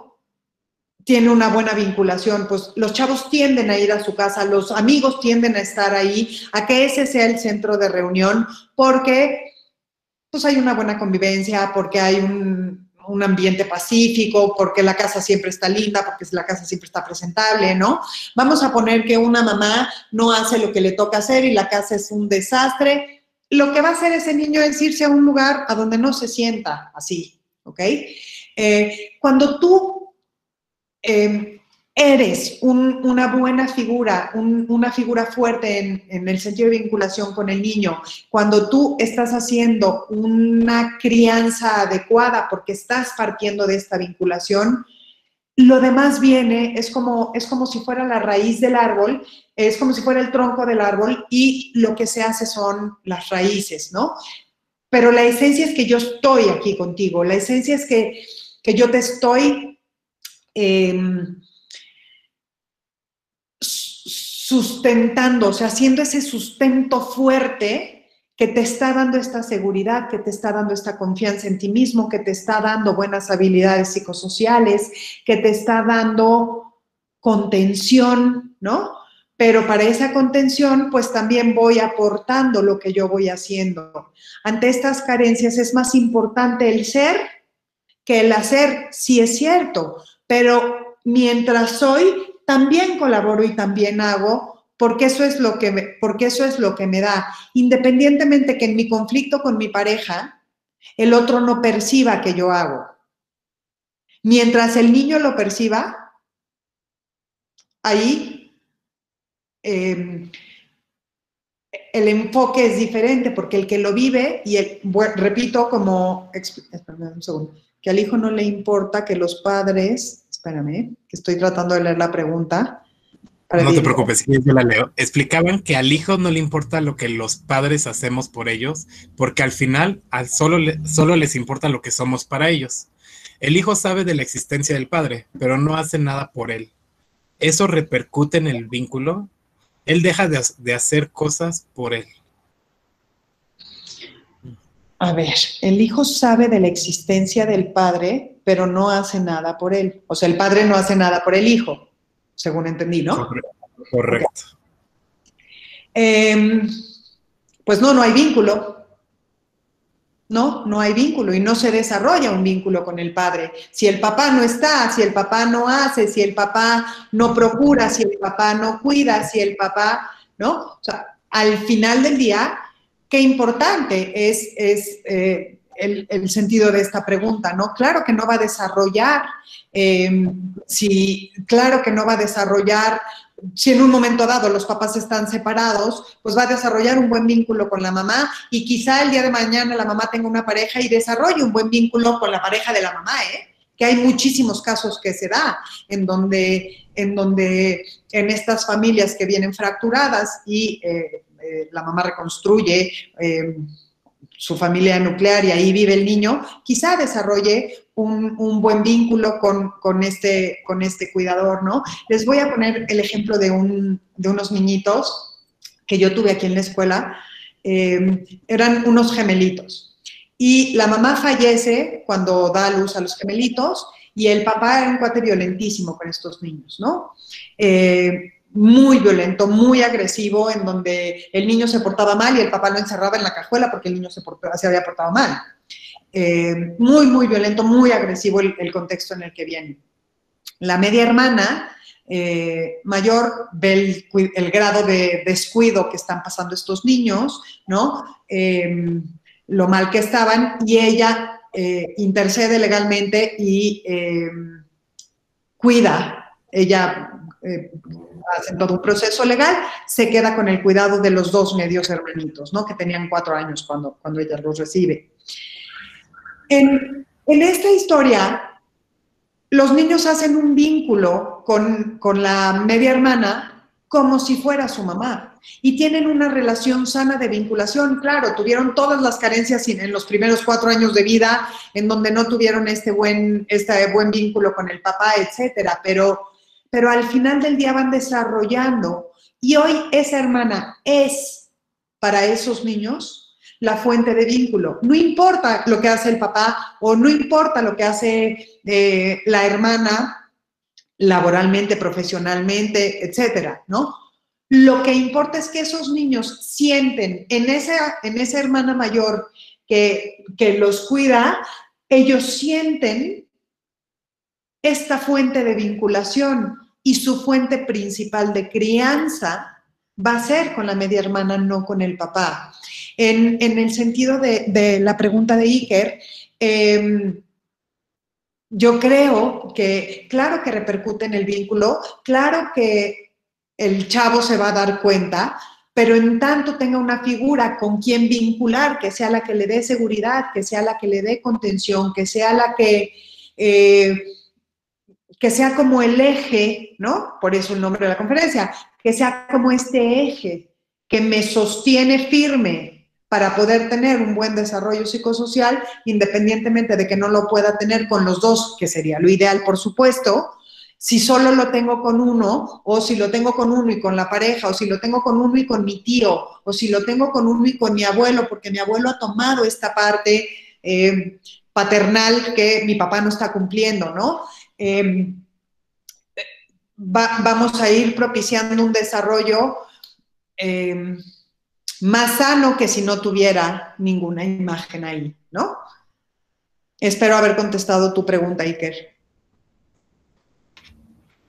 tiene una buena vinculación, pues los chavos tienden a ir a su casa, los amigos tienden a estar ahí, a que ese sea el centro de reunión, porque pues hay una buena convivencia, porque hay un, ambiente pacífico, porque la casa siempre está linda, porque la casa siempre está presentable, ¿no? Vamos a poner que una mamá no hace lo que le toca hacer y la casa es un desastre. Lo que va a hacer ese niño es irse a un lugar a donde no se sienta así, ¿ok? Eh, cuando tú Em, eres una buena figura, una figura fuerte en, en, el sentido de vinculación con el niño, cuando tú estás haciendo una crianza adecuada porque estás partiendo de esta vinculación, lo demás viene, es como, es como si fuera la raíz del árbol, es como si fuera el tronco del árbol y lo que se hace son las raíces, ¿no? Pero la esencia es que yo estoy aquí contigo, la esencia es que, que yo te estoy Em, sustentando, o sea, haciendo ese sustento fuerte que te está dando esta seguridad, que te está dando esta confianza en ti mismo, que te está dando buenas habilidades psicosociales, que te está dando contención, ¿no? Pero para esa contención, pues también voy aportando lo que yo voy haciendo. Ante estas carencias es más importante el ser que el hacer, sí es cierto, pero mientras soy, también colaboro y también hago, porque eso es lo que me, porque eso es lo que me da. Independientemente que en mi conflicto con mi pareja, el otro no perciba que yo hago. Mientras el niño lo perciba, ahí em, el enfoque es diferente porque el que lo vive, y el, repito como, espérame un segundo, que al hijo no le importa que los padres, espérame, que estoy tratando de leer la pregunta, no te preocupes, yo la leo. Explicaban que al hijo no le importa lo que los padres hacemos por ellos, porque al final al solo, solo les importa lo que somos para ellos. El hijo sabe de la existencia del padre, pero no hace nada por él. Eso repercute en el vínculo. Él deja de, de hacer cosas por él. A ver, el hijo sabe de la existencia del padre, pero no hace nada por él. O sea, el padre no hace nada por el hijo según entendí, ¿no? Correcto. Em, pues no, no hay vínculo. No, no hay vínculo y no se desarrolla un vínculo con el padre. Si el papá no está, si el papá no hace, si el papá no procura, si el papá no cuida, si el papá, ¿no? O sea, al final del día, qué importante es, es eh, el, sentido de esta pregunta, ¿no? Claro que no va a desarrollar, em, si, claro que no va a desarrollar, si en un momento dado los papás están separados, pues va a desarrollar un buen vínculo con la mamá y quizá el día de mañana la mamá tenga una pareja y desarrolle un buen vínculo con la pareja de la mamá, ¿eh? que hay muchísimos casos que se da en donde en donde en estas familias que vienen fracturadas y eh, eh, la mamá reconstruye em, su familia nuclear y ahí vive el niño, quizá desarrolle un, buen vínculo con, este, con este cuidador, ¿no? Les voy a poner el ejemplo de, unos niñitos que yo tuve aquí en la escuela. Em, eran unos gemelitos. Y la mamá fallece cuando da a luz a los gemelitos y el papá era un cuate violentísimo con estos niños, ¿no? Eh, muy violento, muy agresivo, en donde el niño se portaba mal y el papá lo encerraba en la cajuela porque el niño se, se había portado mal. Eh, muy, muy violento, muy agresivo el, contexto en el que viene. La media hermana eh, mayor ve el, grado de descuido que están pasando estos niños, ¿no? Em, lo mal que estaban y ella eh, intercede legalmente y em, cuida, ella hacen todo un proceso legal, se queda con el cuidado de los dos medios hermanitos, ¿no? Que tenían cuatro años cuando, cuando ella los recibe. En, esta historia, los niños hacen un vínculo con, con la media hermana como si fuera su mamá y tienen una relación sana de vinculación. Claro, tuvieron todas las carencias en los primeros cuatro años de vida, en donde no tuvieron este buen, este buen vínculo con el papá, etcétera, pero pero al final del día van desarrollando y hoy esa hermana es para esos niños la fuente de vínculo. No importa lo que hace el papá o no importa lo que hace eh, la hermana laboralmente, profesionalmente, etcétera, ¿no? Lo que importa es que esos niños sienten en esa, en esa hermana mayor que, que los cuida, ellos sienten esta fuente de vinculación y su fuente principal de crianza va a ser con la media hermana, no con el papá. En, el sentido de, la pregunta de Iker, em, yo creo que, claro que repercute en el vínculo, claro que el chavo se va a dar cuenta, pero en tanto tenga una figura con quien vincular, que sea la que le dé seguridad, que sea la que le dé contención, que sea la que... Eh, que sea como el eje, ¿no? Por eso el nombre de la conferencia, que sea como este eje que me sostiene firme para poder tener un buen desarrollo psicosocial, independientemente de que no lo pueda tener con los dos, que sería lo ideal, por supuesto, si solo lo tengo con uno, o si lo tengo con uno y con la pareja, o si lo tengo con uno y con mi tío, o si lo tengo con uno y con mi abuelo, porque mi abuelo ha tomado esta parte eh, paternal que mi papá no está cumpliendo, ¿no? Em, vamos a ir propiciando un desarrollo em, más sano que si no tuviera ninguna imagen ahí, ¿no? Espero haber contestado tu pregunta, Iker.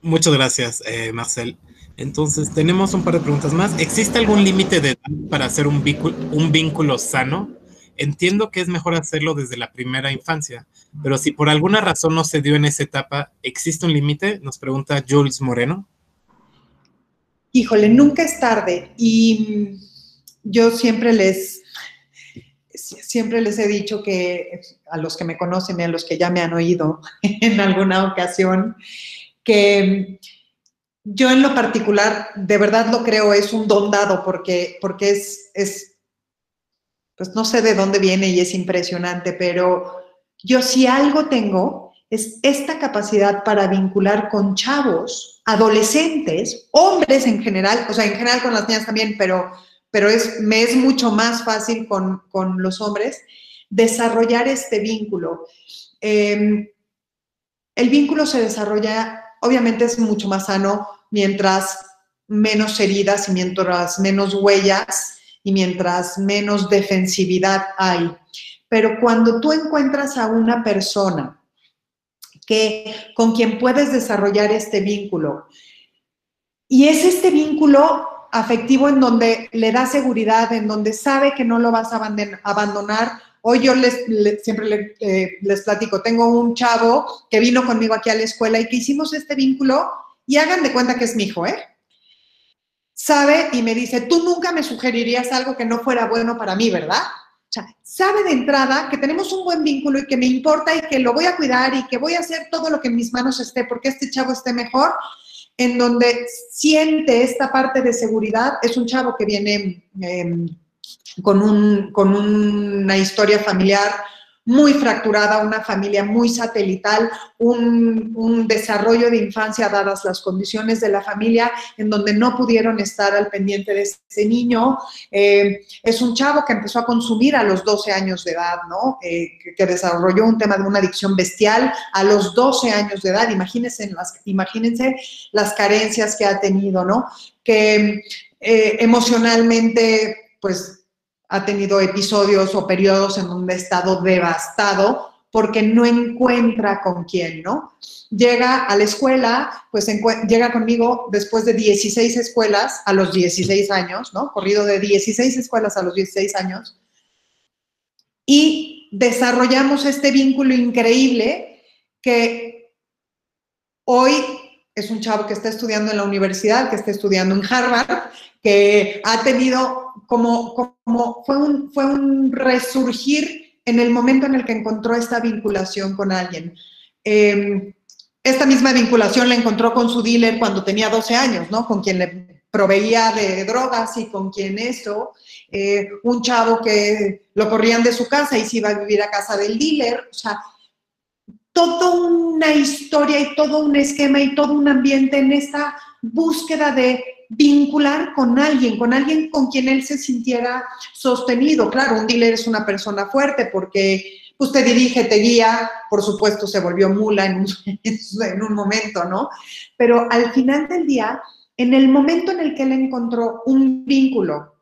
Muchas gracias, eh, Marcel. Entonces, tenemos un par de preguntas más. ¿Existe algún límite de edad para hacer un vínculo, un vínculo sano? Entiendo que es mejor hacerlo desde la primera infancia, pero si por alguna razón no se dio en esa etapa, ¿existe un límite? Nos pregunta Jules Moreno. Híjole, nunca es tarde. Y yo siempre les, siempre les he dicho que a los que me conocen y a los que ya me han oído en alguna ocasión, que yo en lo particular, de verdad lo creo, es un don dado porque, porque es, es, pues no sé de dónde viene y es impresionante, pero yo si algo tengo es esta capacidad para vincular con chavos, adolescentes, hombres en general, o sea, en general con las niñas también, pero, pero es, me es mucho más fácil con, los hombres desarrollar este vínculo. Em, el vínculo se desarrolla obviamente es mucho más sano mientras menos heridas y mientras menos huellas y mientras menos defensividad hay. Pero cuando tú encuentras a una persona que con quien puedes desarrollar este vínculo y es este vínculo afectivo en donde le da seguridad, en donde sabe que no lo vas a abandonar Hoy yo les, siempre eh, les platico, tengo un chavo que vino conmigo aquí a la escuela y que hicimos este vínculo y hagan de cuenta que es mi hijo, ¿eh? Sabe y me dice, tú nunca me sugerirías algo que no fuera bueno para mí, ¿verdad? O sea, sabe de entrada que tenemos un buen vínculo y que me importa y que lo voy a cuidar y que voy a hacer todo lo que en mis manos esté porque este chavo esté mejor, en donde siente esta parte de seguridad. Es un chavo que viene... Em, con, un, con una historia familiar muy fracturada, una familia muy satelital, un, desarrollo de infancia dadas las condiciones de la familia en donde no pudieron estar al pendiente de ese niño. Eh, es un chavo que empezó a consumir a los 12 años de edad, ¿no? Eh, que, desarrolló un tema de una adicción bestial a los 12 años de edad. Imagínense las, imagínense las carencias que ha tenido, ¿no? Que eh, emocionalmente, pues ha tenido episodios o periodos en donde ha estado devastado porque no encuentra con quién, ¿no? Llega a la escuela, pues llega conmigo después de 16 escuelas a los 16 años, ¿no? Corrido de 16 escuelas a los 16 años. Y desarrollamos este vínculo increíble que hoy es un chavo que está estudiando en la universidad, que está estudiando en Harvard, que ha tenido como, como fue, un, fue un resurgir en el momento en el que encontró esta vinculación con alguien. Em, esta misma vinculación la encontró con su dealer cuando tenía 12 años, ¿no? Con quien le proveía de drogas y con quien eso, eh, un chavo que lo corrían de su casa y se iba a vivir a casa del dealer, o sea, toda una historia y todo un esquema y todo un ambiente en esta búsqueda de vincular con alguien, con alguien con quien él se sintiera sostenido. Claro, un dealer es una persona fuerte porque pues te dirige, te guía, por supuesto se volvió mula en un, en un momento, ¿no? Pero al final del día, en el momento en el que él encontró un vínculo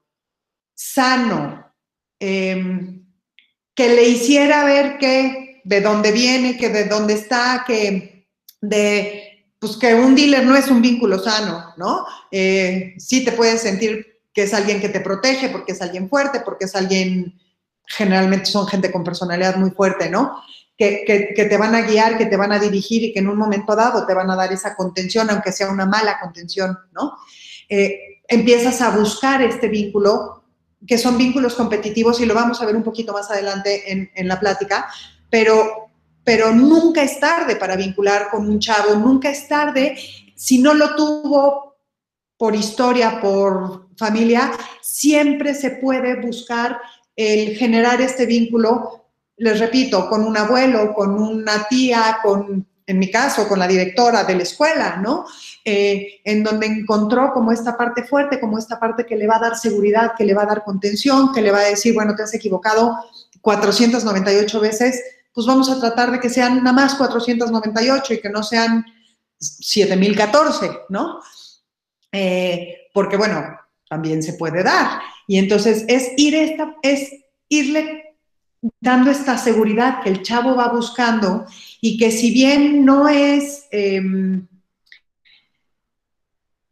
sano, em, que le hiciera ver que de dónde viene, que de dónde está, que de pues que un dealer no es un vínculo sano, ¿no? Eh, sí te puedes sentir que es alguien que te protege, porque es alguien fuerte, porque es alguien, generalmente son gente con personalidad muy fuerte, ¿no? Que, te van a guiar, que te van a dirigir y que en un momento dado te van a dar esa contención, aunque sea una mala contención, ¿no? Eh, empiezas a buscar este vínculo, que son vínculos competitivos y lo vamos a ver un poquito más adelante en, en la plática, pero pero nunca es tarde para vincular con un chavo, nunca es tarde si no lo tuvo por historia, por familia, siempre se puede buscar el generar este vínculo, les repito, con un abuelo, con una tía, con, en mi caso, con la directora de la escuela, ¿no? Eh, en donde encontró como esta parte fuerte, como esta parte que le va a dar seguridad, que le va a dar contención, que le va a decir, bueno, te has equivocado 498 veces, pues vamos a tratar de que sean nada más 498 y que no sean 7014, ¿no? Eh, porque bueno, también se puede dar. Y entonces es ir esta, es irle dando esta seguridad que el chavo va buscando y que si bien no es, em,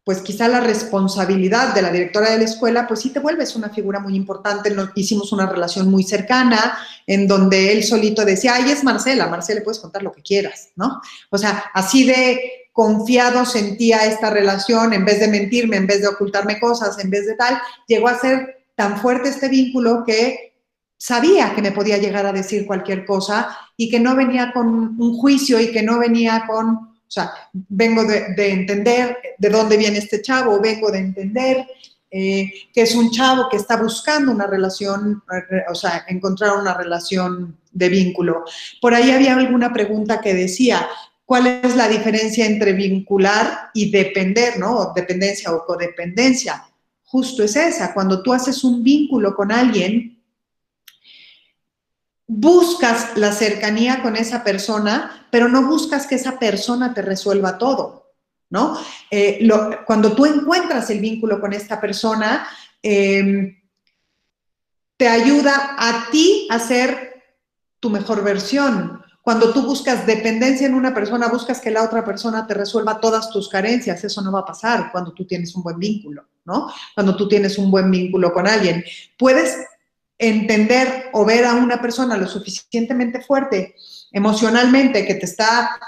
pues quizá la responsabilidad de la directora de la escuela, pues sí te vuelves una figura muy importante. Hicimos una relación muy cercana en donde él solito decía, ay, es Marcela, Marcela, puedes contar lo que quieras, ¿no? O sea, así de confiado sentía esta relación, en vez de mentirme, en vez de ocultarme cosas, en vez de tal, llegó a ser tan fuerte este vínculo que sabía que me podía llegar a decir cualquier cosa y que no venía con un juicio y que no venía con o sea, vengo de, entender de dónde viene este chavo, vengo de entender eh, que es un chavo que está buscando una relación, o sea, encontrar una relación de vínculo. Por ahí había alguna pregunta que decía, ¿cuál es la diferencia entre vincular y depender, ¿no? Dependencia o codependencia. Justo es esa, cuando tú haces un vínculo con alguien, buscas la cercanía con esa persona, pero no buscas que esa persona te resuelva todo, ¿no? Eh, cuando tú encuentras el vínculo con esta persona, em, te ayuda a ti a ser tu mejor versión. Cuando tú buscas dependencia en una persona, buscas que la otra persona te resuelva todas tus carencias. Eso no va a pasar cuando tú tienes un buen vínculo, ¿no? Cuando tú tienes un buen vínculo con alguien. Puedes entender o ver a una persona lo suficientemente fuerte emocionalmente que te está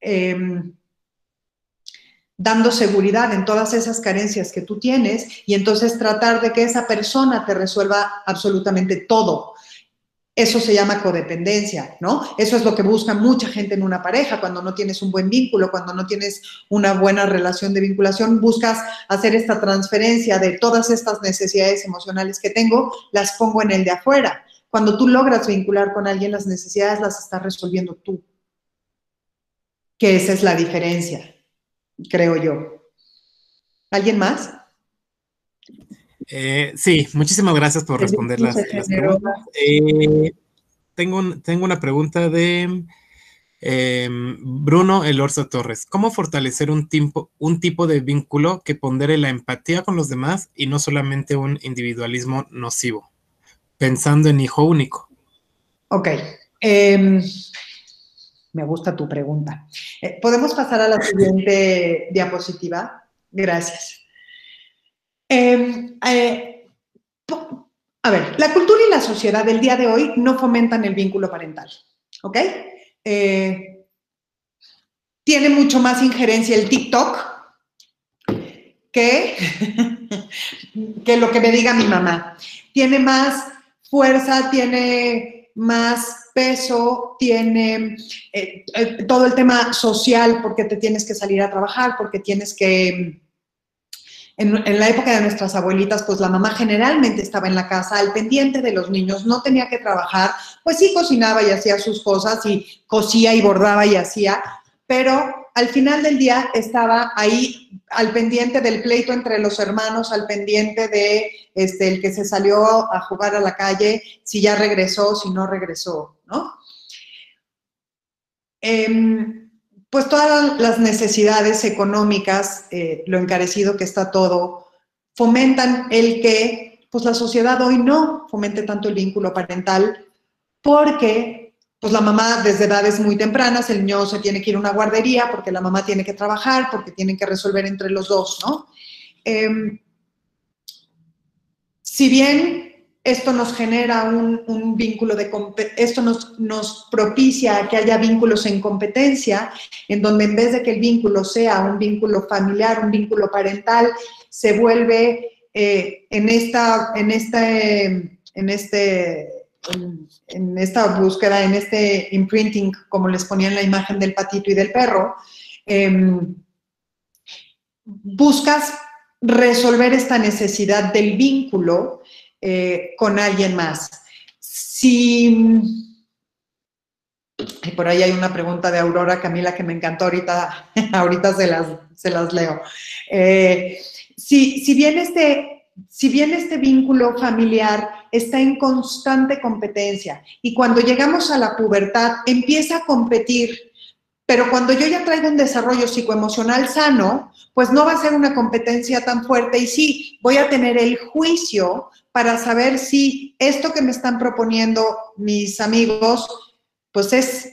em, dando seguridad en todas esas carencias que tú tienes y entonces tratar de que esa persona te resuelva absolutamente todo. Eso se llama codependencia, ¿no? Eso es lo que busca mucha gente en una pareja, cuando no tienes un buen vínculo, cuando no tienes una buena relación de vinculación, buscas hacer esta transferencia de todas estas necesidades emocionales que tengo, las pongo en el de afuera. Cuando tú logras vincular con alguien, las necesidades las estás resolviendo tú. Que esa es la diferencia, creo yo. ¿Alguien más? Eh, sí, muchísimas gracias por responder las, preguntas. Eh, tengo, tengo una pregunta de em, Bruno Elorza Torres. ¿Cómo fortalecer un, tipo, un tipo de vínculo que pondere la empatía con los demás y no solamente un individualismo nocivo? Pensando en hijo único. Ok. Em, me gusta tu pregunta. Eh, ¿Podemos pasar a la siguiente diapositiva? Gracias. Eh, a ver, la cultura y la sociedad del día de hoy no fomentan el vínculo parental, ¿ok? Eh, tiene mucho más injerencia el TikTok que, que lo que me diga mi mamá. Tiene más fuerza, tiene más peso, tiene eh, todo el tema social porque te tienes que salir a trabajar, porque tienes que en, la época de nuestras abuelitas, pues la mamá generalmente estaba en la casa al pendiente de los niños, no tenía que trabajar, pues sí cocinaba y hacía sus cosas y cosía y bordaba y hacía, pero al final del día estaba ahí al pendiente del pleito entre los hermanos, al pendiente de este, el que se salió a jugar a la calle, si ya regresó, si no regresó, ¿no? Em, pues todas las necesidades económicas, eh, lo encarecido que está todo, fomentan el que pues la sociedad hoy no fomente tanto el vínculo parental porque pues la mamá desde edades muy tempranas, el niño se tiene que ir a una guardería porque la mamá tiene que trabajar, porque tienen que resolver entre los dos, ¿no? Em, si bien esto nos genera un, vínculo de esto nos, nos, propicia que haya vínculos en competencia, en donde en vez de que el vínculo sea un vínculo familiar, un vínculo parental, se vuelve eh, en esta, en este, en este, en, esta búsqueda, en este imprinting, como les ponía en la imagen del patito y del perro, em, buscas resolver esta necesidad del vínculo eh, con alguien más. Si, y por ahí hay una pregunta de Aurora Camila que me encantó ahorita, ahorita se las, se las leo. Eh, si, si, bien este, si bien este vínculo familiar está en constante competencia y cuando llegamos a la pubertad empieza a competir pero cuando yo ya traigo un desarrollo psicoemocional sano, pues no va a ser una competencia tan fuerte y sí, voy a tener el juicio para saber si esto que me están proponiendo mis amigos, pues es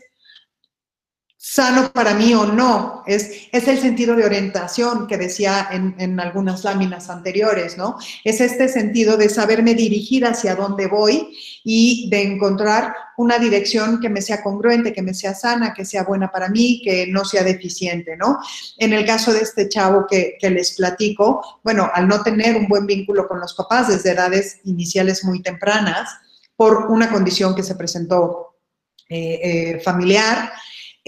sano para mí o no. Es, es el sentido de orientación que decía en, en, algunas láminas anteriores, ¿no? Es este sentido de saberme dirigir hacia dónde voy y de encontrar una dirección que me sea congruente, que me sea sana, que sea buena para mí, que no sea deficiente, ¿no? En el caso de este chavo que, que les platico, bueno, al no tener un buen vínculo con los papás desde edades iniciales muy tempranas, por una condición que se presentó eh, eh, familiar,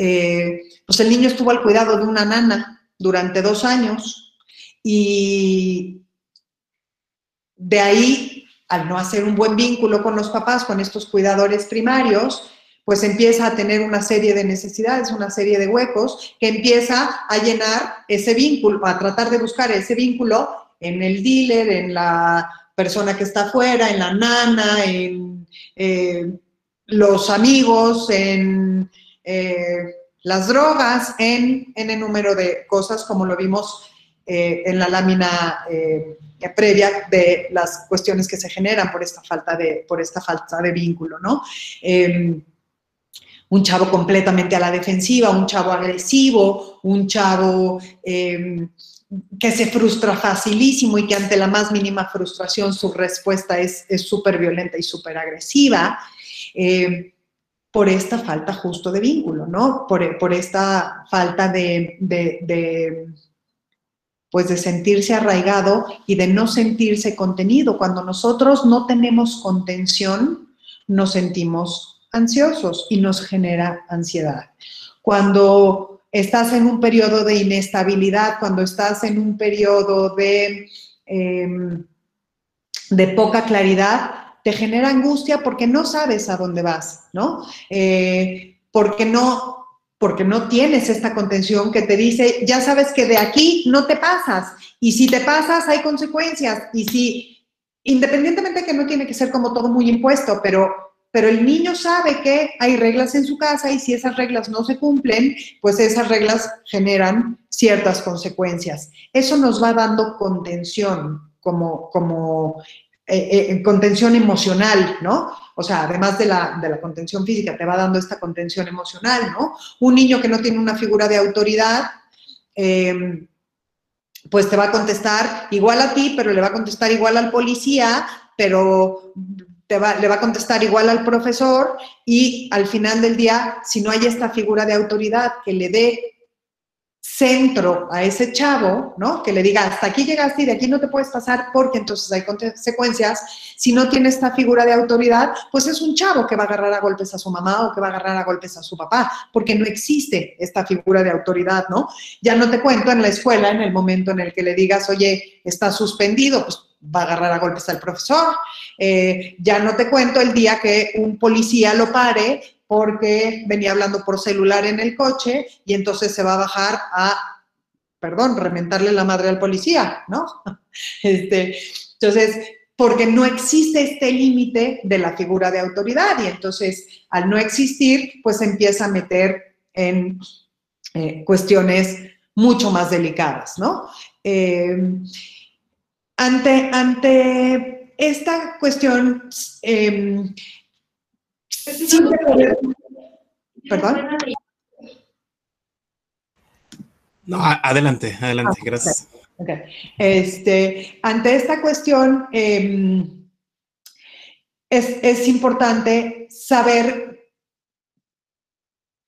eh, pues el niño estuvo al cuidado de una nana durante dos años y de ahí, al no hacer un buen vínculo con los papás, con estos cuidadores primarios, pues empieza a tener una serie de necesidades, una serie de huecos, que empieza a llenar ese vínculo, a tratar de buscar ese vínculo en el dealer, en la persona que está afuera, en la nana, en eh, los amigos, en eh, las drogas, en, en, el número de cosas, como lo vimos eh, en la lámina eh, previa de las cuestiones que se generan por esta falta de, por esta falta de vínculo, ¿no? Em, un chavo completamente a la defensiva, un chavo agresivo, un chavo em, que se frustra facilísimo y que ante la más mínima frustración su respuesta es súper violenta y súper agresiva. Eh, por esta falta justo de vínculo, ¿no? Por, por esta falta de, de, pues de sentirse arraigado y de no sentirse contenido. Cuando nosotros no tenemos contención, nos sentimos ansiosos y nos genera ansiedad. Cuando estás en un periodo de inestabilidad, cuando estás en un periodo de, eh, de poca claridad, te genera angustia porque no sabes a dónde vas, ¿no? Eh, porque no porque no tienes esta contención que te dice, ya sabes que de aquí no te pasas, y si te pasas hay consecuencias, y si, independientemente que no tiene que ser como todo muy impuesto, pero, pero el niño sabe que hay reglas en su casa y si esas reglas no se cumplen, pues esas reglas generan ciertas consecuencias. Eso nos va dando contención como, como eh, eh, contención emocional, ¿no? O sea, además de la, de la, contención física, te va dando esta contención emocional, ¿no? Un niño que no tiene una figura de autoridad, eh, pues te va a contestar igual a ti, pero le va a contestar igual al policía, pero te va, le va a contestar igual al profesor y al final del día, si no hay esta figura de autoridad que le dé centro a ese chavo, ¿no? Que le diga, hasta aquí llegaste y de aquí no te puedes pasar porque entonces hay consecuencias. Si no tiene esta figura de autoridad, pues es un chavo que va a agarrar a golpes a su mamá o que va a agarrar a golpes a su papá, porque no existe esta figura de autoridad, ¿no? Ya no te cuento en la escuela, en el momento en el que le digas, oye, está suspendido, pues va a agarrar a golpes al profesor. Eh, ya no te cuento el día que un policía lo pare porque venía hablando por celular en el coche y entonces se va a bajar a, perdón, reventarle la madre al policía, ¿no? Este, entonces, porque no existe este límite de la figura de autoridad y entonces al no existir, pues empieza a meter en eh, cuestiones mucho más delicadas, ¿no? Eh, ante, ante esta cuestión, eh, ¿Perdón? No, adelante, adelante, ah, gracias. Este, ante esta cuestión, em, es, importante saber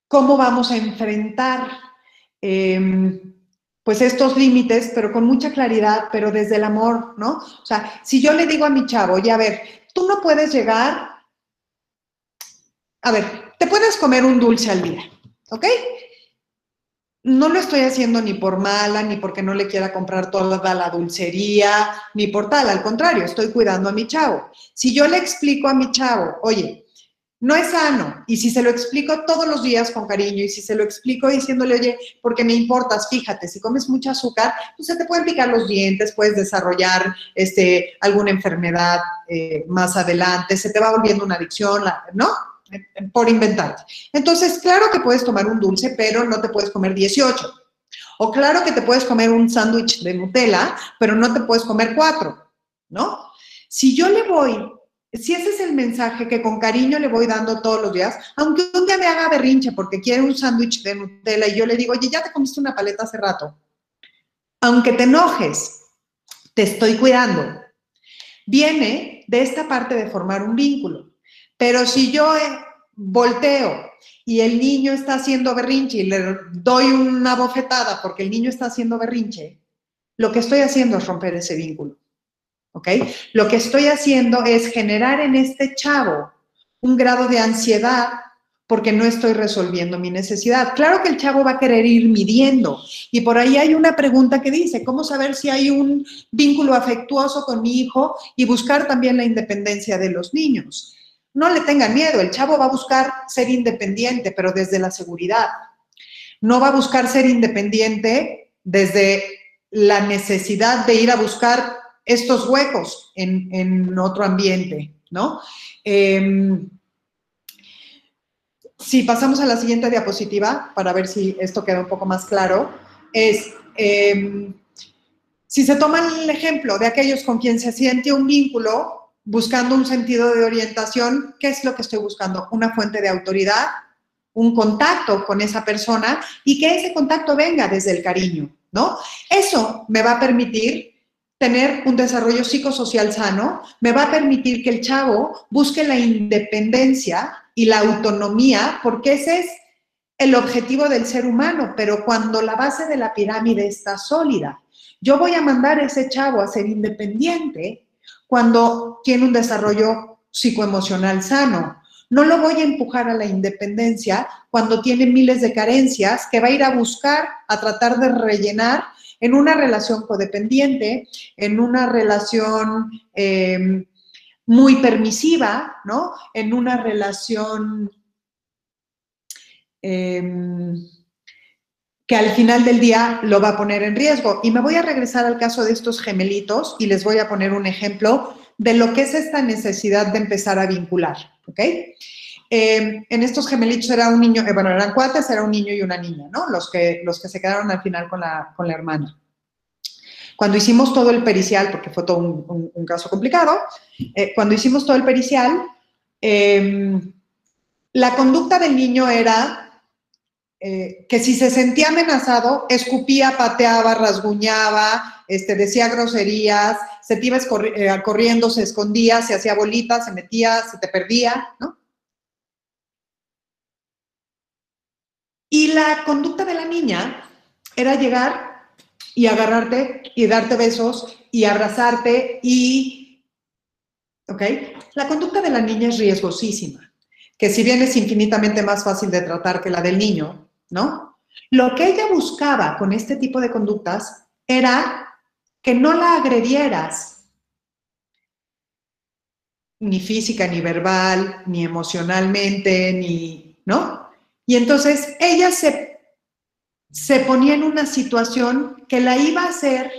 cómo vamos a enfrentar em, pues estos límites, pero con mucha claridad, pero desde el amor, ¿no? O sea, si yo le digo a mi chavo, ya a ver, tú no puedes llegar a ver, te puedes comer un dulce al día, ¿ok? No lo estoy haciendo ni por mala, ni porque no le quiera comprar toda la dulcería, ni por tal, al contrario, estoy cuidando a mi chavo. Si yo le explico a mi chavo, oye, no es sano, y si se lo explico todos los días con cariño, y si se lo explico diciéndole, oye, porque me importas, fíjate, si comes mucho azúcar, pues se te pueden picar los dientes, puedes desarrollar este, alguna enfermedad eh, más adelante, se te va volviendo una adicción, ¿no? Por inventarte. Entonces, claro que puedes tomar un dulce, pero no te puedes comer 18. O claro que te puedes comer un sándwich de Nutella, pero no te puedes comer cuatro, ¿no? Si yo le voy si ese es el mensaje que con cariño le voy dando todos los días, aunque un día me haga berrinche porque quiere un sándwich de Nutella y yo le digo, oye, ya te comiste una paleta hace rato, aunque te enojes, te estoy cuidando, viene de esta parte de formar un vínculo. Pero si yo eh, volteo y el niño está haciendo berrinche y le doy una bofetada porque el niño está haciendo berrinche, lo que estoy haciendo es romper ese vínculo. ¿Ok? Lo que estoy haciendo es generar en este chavo un grado de ansiedad porque no estoy resolviendo mi necesidad. Claro que el chavo va a querer ir midiendo y por ahí hay una pregunta que dice, ¿cómo saber si hay un vínculo afectuoso con mi hijo y buscar también la independencia de los niños? No le tengan miedo, el chavo va a buscar ser independiente, pero desde la seguridad. No va a buscar ser independiente desde la necesidad de ir a buscar estos huecos en, otro ambiente, ¿no? Em, si pasamos a la siguiente diapositiva, para ver si esto queda un poco más claro, es, em, si se toma el ejemplo de aquellos con quien se siente un vínculo, buscando un sentido de orientación, ¿qué es lo que estoy buscando? Una fuente de autoridad, un contacto con esa persona y que ese contacto venga desde el cariño, ¿no? Eso me va a permitir tener un desarrollo psicosocial sano, me va a permitir que el chavo busque la independencia y la autonomía, porque ese es el objetivo del ser humano, pero cuando la base de la pirámide está sólida, yo voy a mandar a ese chavo a ser independiente cuando tiene un desarrollo psicoemocional sano. No lo voy a empujar a la independencia cuando tiene miles de carencias que va a ir a buscar, a tratar de rellenar en una relación codependiente, en una relación em, muy permisiva, ¿no? En una relación em, que al final del día lo va a poner en riesgo. Y me voy a regresar al caso de estos gemelitos y les voy a poner un ejemplo de lo que es esta necesidad de empezar a vincular, ¿ok? Em, en estos gemelitos era un niño, eh, bueno, eran cuates, era un niño y una niña, ¿no? Los que, los que se quedaron al final con la, con la hermana. Cuando hicimos todo el pericial, porque fue todo un, caso complicado, eh, cuando hicimos todo el pericial, em, la conducta del niño era eh, que si se sentía amenazado, escupía, pateaba, rasguñaba, este, decía groserías, se te iba corriendo, se escondía, se hacía bolitas, se metía, se te perdía, ¿no? Y la conducta de la niña era llegar y agarrarte y darte besos y abrazarte y... ¿Ok? La conducta de la niña es riesgosísima, que si bien es infinitamente más fácil de tratar que la del niño, ¿no? Lo que ella buscaba con este tipo de conductas era que no la agredieras, ni física, ni verbal, ni emocionalmente, ni, ¿no? Y entonces ella se, se ponía en una situación que la iba a hacer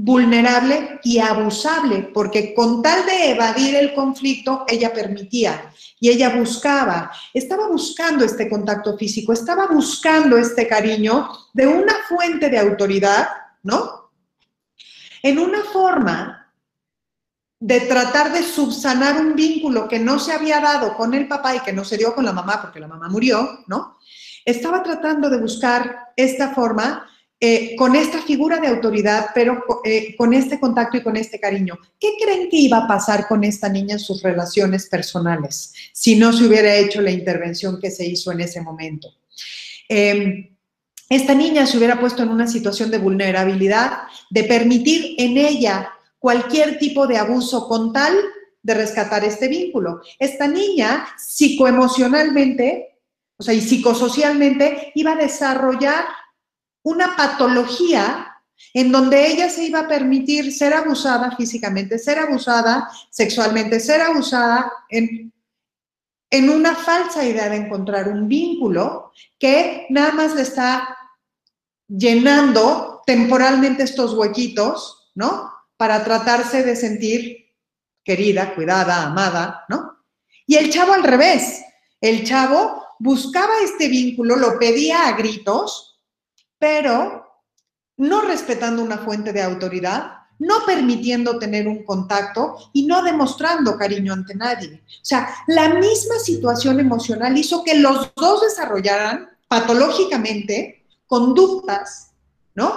vulnerable y abusable, porque con tal de evadir el conflicto, ella permitía y ella buscaba, estaba buscando este contacto físico, estaba buscando este cariño de una fuente de autoridad, ¿no? En una forma de tratar de subsanar un vínculo que no se había dado con el papá y que no se dio con la mamá porque la mamá murió, ¿no? Estaba tratando de buscar esta forma eh, con esta figura de autoridad, pero eh, con este contacto y con este cariño. ¿Qué creen que iba a pasar con esta niña en sus relaciones personales si no se hubiera hecho la intervención que se hizo en ese momento? Em, esta niña se hubiera puesto en una situación de vulnerabilidad, de permitir en ella cualquier tipo de abuso con tal de rescatar este vínculo. Esta niña psicoemocionalmente, o sea, y psicosocialmente, iba a desarrollar una patología en donde ella se iba a permitir ser abusada físicamente, ser abusada sexualmente, ser abusada en, en una falsa idea de encontrar un vínculo que nada más le está llenando temporalmente estos huequitos, ¿no? para tratarse de sentir querida, cuidada, amada, ¿no? Y el chavo al revés, el chavo buscaba este vínculo, lo pedía a gritos, pero no respetando una fuente de autoridad, no permitiendo tener un contacto y no demostrando cariño ante nadie. O sea, la misma situación emocional hizo que los dos desarrollaran patológicamente conductas, ¿no?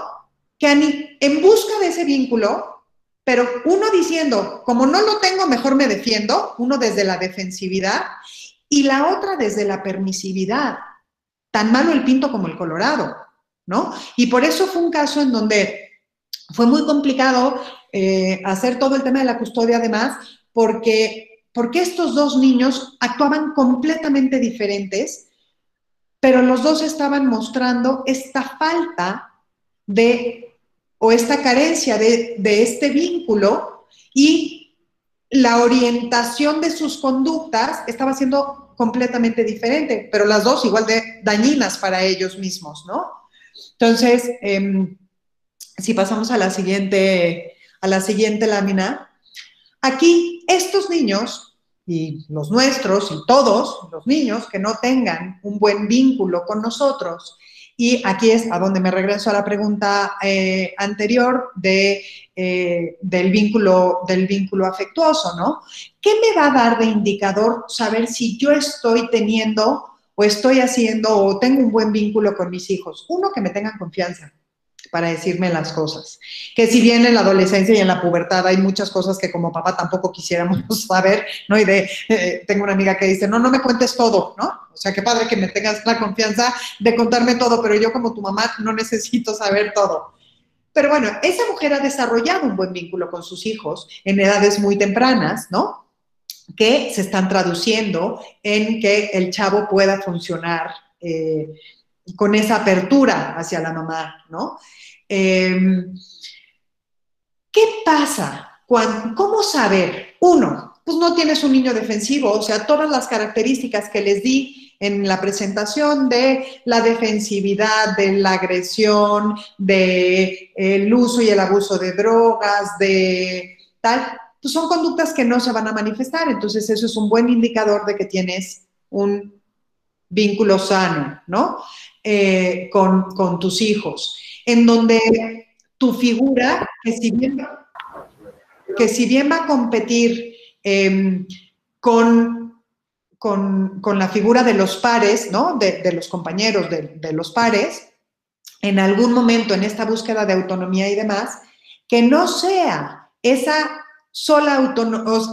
Que en busca de ese vínculo, pero uno diciendo, como no lo tengo, mejor me defiendo, uno desde la defensividad y la otra desde la permisividad. Tan malo el pinto como el colorado, ¿no? Y por eso fue un caso en donde fue muy complicado eh, hacer todo el tema de la custodia además, porque, porque estos dos niños actuaban completamente diferentes, pero los dos estaban mostrando esta falta de, o esta carencia de, de este vínculo y la orientación de sus conductas estaba siendo completamente diferente, pero las dos igual de dañinas para ellos mismos, ¿no? Entonces, eh, si pasamos a la siguiente, a la siguiente lámina, aquí estos niños y los nuestros y todos los niños que no tengan un buen vínculo con nosotros, y aquí es a donde me regreso a la pregunta eh, anterior de, eh, del, vínculo, del vínculo afectuoso, ¿no? ¿Qué me va a dar de indicador saber si yo estoy teniendo o estoy haciendo o tengo un buen vínculo con mis hijos? Uno, que me tengan confianza para decirme las cosas. Que si bien en la adolescencia y en la pubertad hay muchas cosas que como papá tampoco quisiéramos saber, ¿no? Y de, eh, tengo una amiga que dice, no, no me cuentes todo, ¿no? O sea, qué padre que me tengas la confianza de contarme todo, pero yo como tu mamá no necesito saber todo. Pero bueno, esa mujer ha desarrollado un buen vínculo con sus hijos en edades muy tempranas, ¿no? Que se están traduciendo en que el chavo pueda funcionar eh, con esa apertura hacia la mamá, ¿no? Em, ¿Qué pasa? ¿Cómo saber? Uno, pues no tienes un niño defensivo, o sea, todas las características que les di en la presentación de la defensividad, de la agresión, del el uso y el abuso de drogas, de tal, son conductas que no se van a manifestar. Entonces, eso es un buen indicador de que tienes un vínculo sano, ¿no? Eh, con, tus hijos, en donde tu figura, que si bien, que si bien va a competir em, con, con, la figura de los pares, ¿no? De, los compañeros de, de los pares, en algún momento en esta búsqueda de autonomía y demás, que no sea esa sola,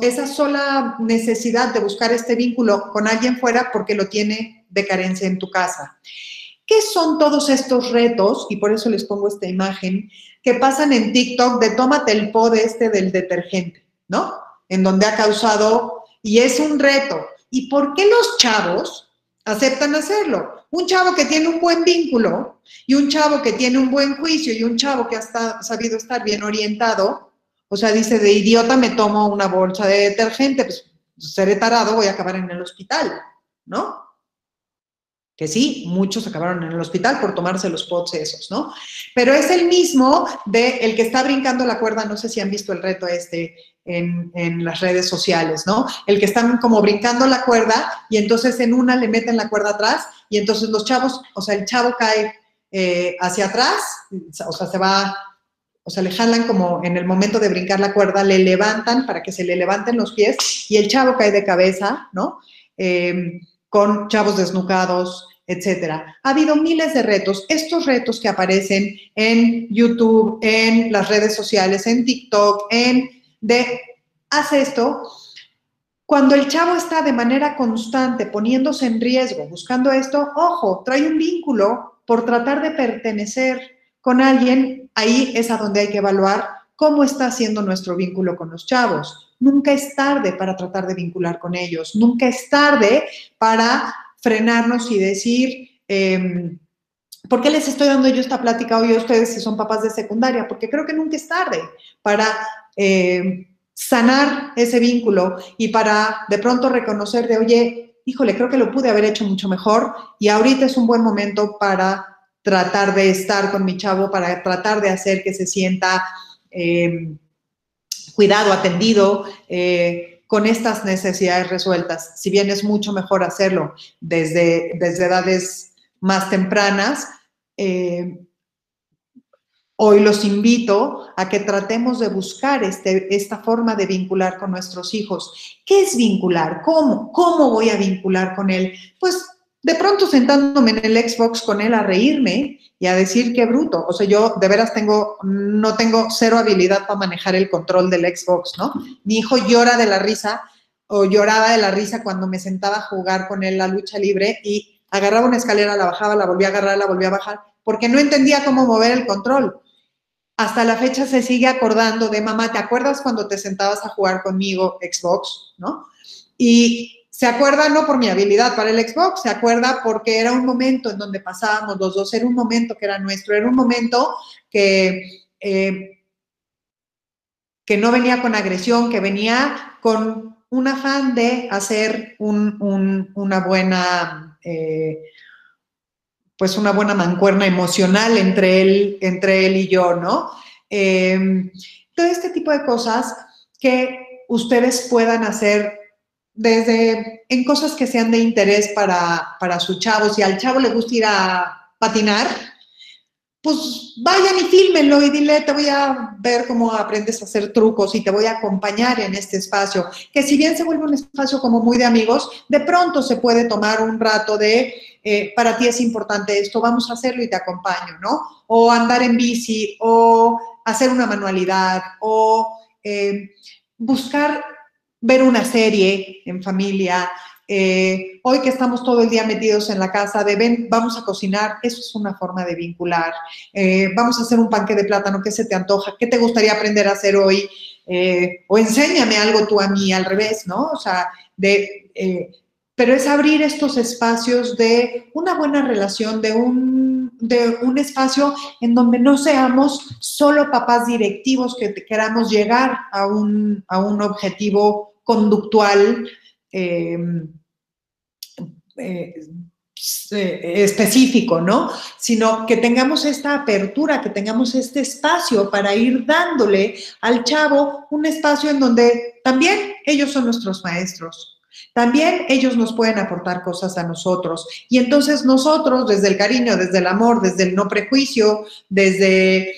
esa sola necesidad de buscar este vínculo con alguien fuera porque lo tiene de carencia en tu casa. ¿Qué son todos estos retos? Y por eso les pongo esta imagen, que pasan en TikTok de tómate el pod este del detergente, ¿no? En donde ha causado, y es un reto. ¿Y por qué los chavos aceptan hacerlo? Un chavo que tiene un buen vínculo y un chavo que tiene un buen juicio y un chavo que ha sabido estar bien orientado, o sea, dice, de idiota me tomo una bolsa de detergente, pues seré tarado, voy a acabar en el hospital, ¿no? que sí, muchos acabaron en el hospital por tomarse los pots esos, ¿no? Pero es el mismo de el que está brincando la cuerda, no sé si han visto el reto este en, las redes sociales, ¿no? El que están como brincando la cuerda y entonces en una le meten la cuerda atrás y entonces los chavos, o sea, el chavo cae eh, hacia atrás, o sea, se va, o sea, le jalan como en el momento de brincar la cuerda, le levantan para que se le levanten los pies y el chavo cae de cabeza, ¿no? Eh, con chavos desnucados, etcétera. Ha habido miles de retos. Estos retos que aparecen en YouTube, en las redes sociales, en TikTok, en de haz esto. Cuando el chavo está de manera constante poniéndose en riesgo, buscando esto, ojo, trae un vínculo por tratar de pertenecer con alguien, ahí es a donde hay que evaluar cómo está haciendo nuestro vínculo con los chavos nunca es tarde para tratar de vincular con ellos, nunca es tarde para frenarnos y decir, em, ¿por qué les estoy dando yo esta plática hoy a ustedes si son papás de secundaria? Porque creo que nunca es tarde para em, sanar ese vínculo y para de pronto reconocer de, oye, híjole, creo que lo pude haber hecho mucho mejor y ahorita es un buen momento para tratar de estar con mi chavo, para tratar de hacer que se sienta... Em, cuidado, atendido, eh, con estas necesidades resueltas. Si bien es mucho mejor hacerlo desde, desde edades más tempranas, eh, Hoy los invito a que tratemos de buscar este, esta forma de vincular con nuestros hijos. ¿Qué es vincular? ¿Cómo? ¿Cómo voy a vincular con él? Pues de pronto sentándome en el Xbox con él a reírme y a decir qué bruto. O sea, yo de veras tengo, no tengo cero habilidad para manejar el control del Xbox, ¿no? Mi hijo llora de la risa o lloraba de la risa cuando me sentaba a jugar con él la lucha libre y agarraba una escalera, la bajaba, la volvía a agarrar, la volvía a bajar, porque no entendía cómo mover el control hasta la fecha se sigue acordando de mamá, ¿te acuerdas cuando te sentabas a jugar conmigo Xbox? ¿No? Y se acuerda no por mi habilidad para el Xbox, se acuerda porque era un momento en donde pasábamos los dos, era un momento que era nuestro, era un momento que, eh, que no venía con agresión, que venía con un afán de hacer una buena... Eh, pues una buena mancuerna emocional entre él, entre él y yo, ¿no? Em, todo este tipo de cosas que ustedes puedan hacer desde en cosas que sean de interés para, para su chavo. Si al chavo le gusta ir a patinar, pues vayan y fílmenlo y dile, te voy a ver cómo aprendes a hacer trucos y te voy a acompañar en este espacio. Que si bien se vuelve un espacio como muy de amigos, de pronto se puede tomar un rato de, eh, para ti es importante esto, vamos a hacerlo y te acompaño, ¿no? O andar en bici, o hacer una manualidad, o eh, buscar ver una serie en familia, eh, hoy que estamos todo el día metidos en la casa, ven, vamos a cocinar, eso es una forma de vincular. Eh, vamos a hacer un panque de plátano, ¿qué se te antoja? ¿Qué te gustaría aprender a hacer hoy? Eh, o enséñame algo tú a mí al revés, ¿no? O sea, de, pero es abrir estos espacios de una buena relación, de un, de un espacio en donde no seamos solo papás directivos que queramos llegar a un, a un objetivo conductual eh, eh, específico, ¿no? Sino que tengamos esta apertura, que tengamos este espacio para ir dándole al chavo un espacio en donde también ellos son nuestros maestros. También ellos nos pueden aportar cosas a nosotros. Y entonces nosotros, desde el cariño, desde el amor, desde el no prejuicio, desde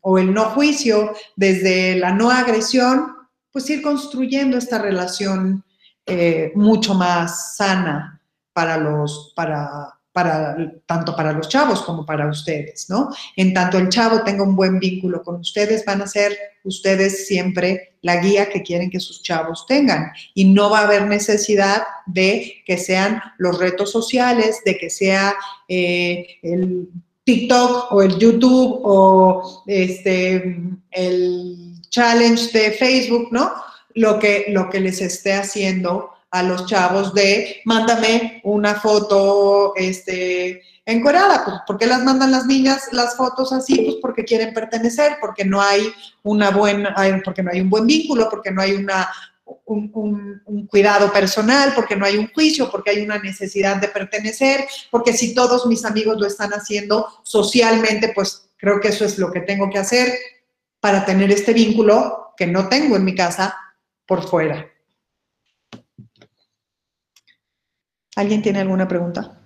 o el no juicio, desde la no agresión, pues ir construyendo esta relación eh, mucho más sana para los, para, para, tanto para los chavos como para ustedes, ¿no? En tanto el chavo tenga un buen vínculo con ustedes, van a ser ustedes siempre la guía que quieren que sus chavos tengan. Y no va a haber necesidad de que sean los retos sociales, de que sea eh, el TikTok o el YouTube o este, el challenge de Facebook, ¿no? lo que, lo que les esté haciendo a los chavos de mándame una foto este, encuerada. Pues, ¿Por qué las mandan las niñas las fotos así? Pues porque quieren pertenecer, porque no hay una buena, porque no hay un buen vínculo, porque no hay una, un, un, cuidado personal, porque no hay un juicio, porque hay una necesidad de pertenecer, porque si todos mis amigos lo están haciendo socialmente, pues creo que eso es lo que tengo que hacer para tener este vínculo que no tengo en mi casa por fuera. ¿Alguien tiene alguna pregunta?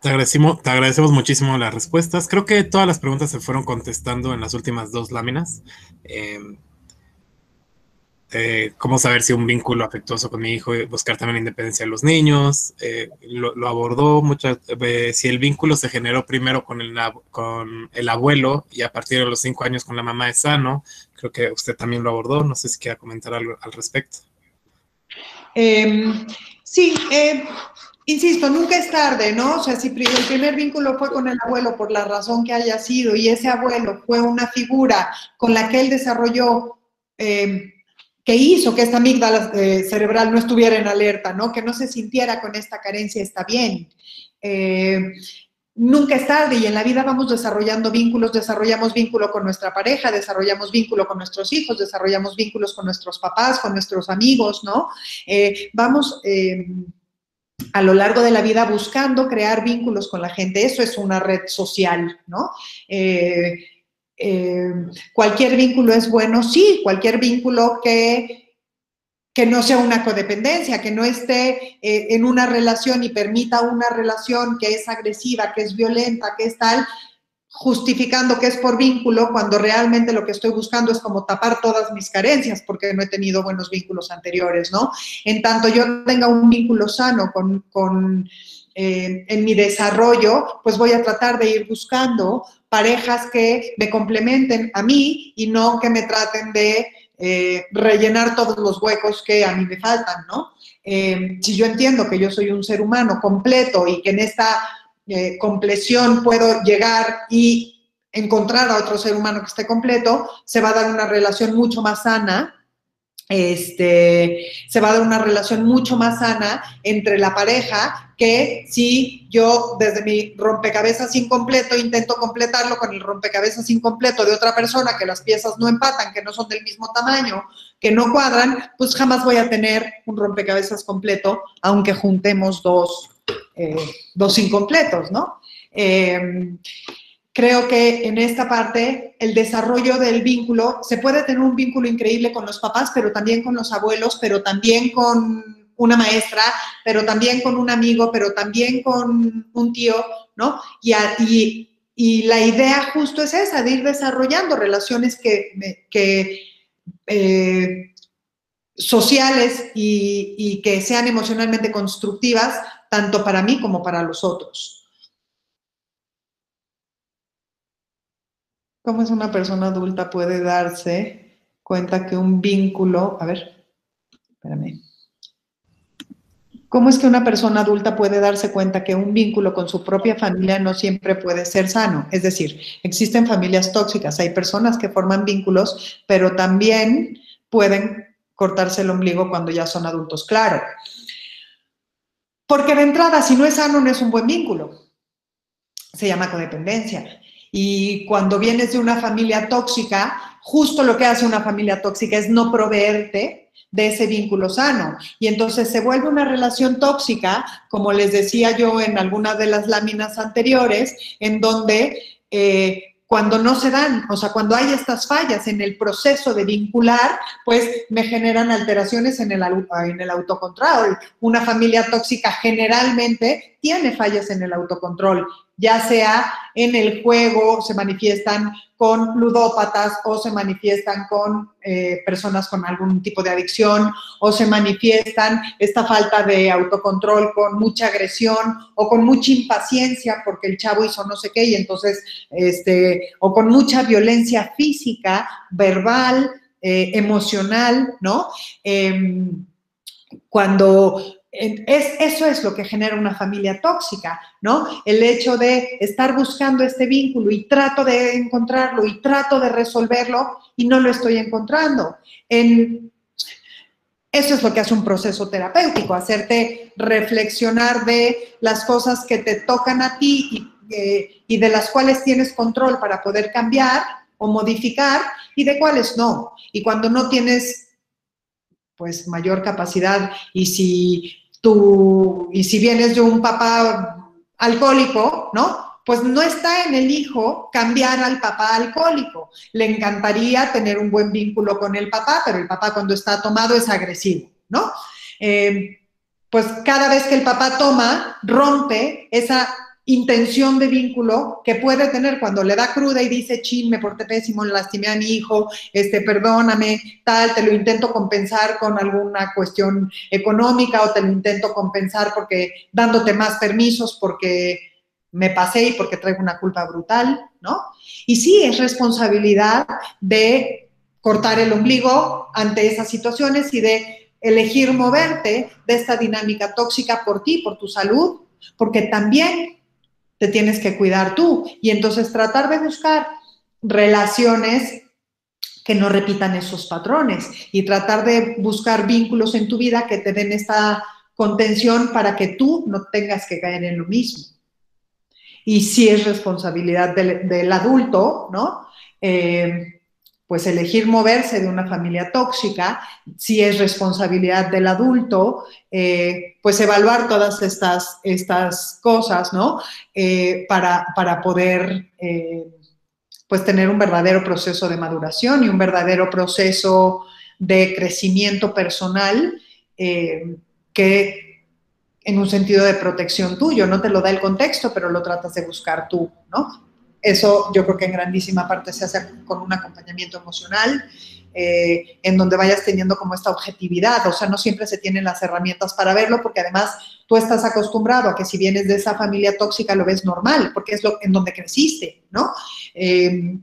Te agradecemos, te agradecemos muchísimo las respuestas. Creo que todas las preguntas se fueron contestando en las últimas dos láminas. Eh, eh, cómo saber si un vínculo afectuoso con mi hijo, buscar también la independencia de los niños, eh, lo, abordó mucho, eh, si el vínculo se generó primero con el, con el abuelo y a partir de los cinco años con la mamá es sano, creo que usted también lo abordó, no sé si quiera comentar algo al respecto. Em, sí, insisto, nunca es tarde, ¿no? O sea, si el primer vínculo fue con el abuelo por la razón que haya sido y ese abuelo fue una figura con la que él desarrolló em, que hizo que esta amígdala eh, cerebral no estuviera en alerta, ¿no? Que no se sintiera con esta carencia, está bien. Eh, nunca es tarde y en la vida vamos desarrollando vínculos, desarrollamos vínculo con nuestra pareja, desarrollamos vínculo con nuestros hijos, desarrollamos vínculos con nuestros papás, con nuestros amigos, ¿no? Eh, vamos a lo largo de la vida buscando crear vínculos con la gente, eso es una red social, ¿no? Cualquier vínculo es bueno, sí, cualquier vínculo que que no sea una codependencia, que no esté eh, en una relación y permita una relación que es agresiva, que es violenta, que es tal, justificando que es por vínculo, cuando realmente lo que estoy buscando es como tapar todas mis carencias, porque no he tenido buenos vínculos anteriores, ¿no? En tanto yo tenga un vínculo sano con, eh, en mi desarrollo, pues voy a tratar de ir buscando parejas que me complementen a mí y no que me traten de eh, rellenar todos los huecos que a mí me faltan, ¿no? Eh, si yo entiendo que yo soy un ser humano completo y que en esta eh, compleción puedo llegar y encontrar a otro ser humano que esté completo, se va a dar una relación mucho más sana este, se va a dar una relación mucho más sana entre la pareja que si yo desde mi rompecabezas incompleto intento completarlo con el rompecabezas incompleto de otra persona, que las piezas no empatan, que no son del mismo tamaño, que no cuadran, pues jamás voy a tener un rompecabezas completo, aunque juntemos dos, eh, dos incompletos, ¿no? Eh, creo que en esta parte el desarrollo del vínculo, se puede tener un vínculo increíble con los papás, pero también con los abuelos, pero también con una maestra, pero también con un amigo, pero también con un tío, ¿no? Y, la idea justo es esa, de ir desarrollando relaciones que, eh, sociales y que sean emocionalmente constructivas, tanto para mí como para los otros. ¿Cómo es una persona adulta puede darse cuenta que un vínculo, a ver, espérame. ¿Cómo es que una persona adulta puede darse cuenta que un vínculo con su propia familia no siempre puede ser sano? Es decir, existen familias tóxicas, hay personas que forman vínculos, pero también pueden cortarse el ombligo cuando ya son adultos, claro. Porque de entrada, si no es sano, no es un buen vínculo. Se llama codependencia. Y cuando vienes de una familia tóxica, justo lo que hace una familia tóxica es no proveerte de ese vínculo sano. Y entonces se vuelve una relación tóxica, como les decía yo en algunas de las láminas anteriores, en donde eh, cuando no se dan, o sea, cuando hay estas fallas en el proceso de vincular, pues me generan alteraciones en el, en el autocontrol. Una familia tóxica generalmente tiene fallas en el autocontrol ya sea en el juego, se manifiestan con ludópatas o se manifiestan con eh, personas con algún tipo de adicción o se manifiestan esta falta de autocontrol con mucha agresión o con mucha impaciencia porque el chavo hizo no sé qué y entonces, este, o con mucha violencia física, verbal, eh, emocional, ¿no? Em, cuando es, eso es lo que genera una familia tóxica, ¿no? El hecho de estar buscando este vínculo y trato de encontrarlo y trato de resolverlo y no lo estoy encontrando. En, eso es lo que hace un proceso terapéutico, hacerte reflexionar de las cosas que te tocan a ti y, eh, y de las cuales tienes control para poder cambiar o modificar y de cuáles no. Y cuando no tienes pues mayor capacidad y si tú, y si vienes de un papá alcohólico, ¿no? Pues no está en el hijo cambiar al papá alcohólico. Le encantaría tener un buen vínculo con el papá, pero el papá cuando está tomado es agresivo, ¿no? Eh, pues cada vez que el papá toma, rompe esa intención de vínculo que puede tener cuando le da cruda y dice, chin, me porté pésimo, lastimé a mi hijo, este, perdóname, tal, te lo intento compensar con alguna cuestión económica o te lo intento compensar porque dándote más permisos porque me pasé y porque traigo una culpa brutal, ¿no? Y sí, es responsabilidad de cortar el ombligo ante esas situaciones y de elegir moverte de esta dinámica tóxica por ti, por tu salud, porque también te tienes que cuidar tú. Y entonces tratar de buscar relaciones que no repitan esos patrones y tratar de buscar vínculos en tu vida que te den esta contención para que tú no tengas que caer en lo mismo. Y si es responsabilidad del, adulto, ¿no? Eh, pues elegir moverse de una familia tóxica, si es responsabilidad del adulto, eh, pues evaluar todas estas, estas cosas, ¿no? Eh, para, poder, eh, pues tener un verdadero proceso de maduración y un verdadero proceso de crecimiento personal que en un sentido de protección tuyo, no te lo da el contexto, pero lo tratas de buscar tú, ¿no? Eso yo creo que en grandísima parte se hace con un acompañamiento emocional, eh, en donde vayas teniendo como esta objetividad, o sea, no siempre se tienen las herramientas para verlo, porque además tú estás acostumbrado a que si vienes de esa familia tóxica lo ves normal, porque es lo, en donde creciste, ¿no? Em,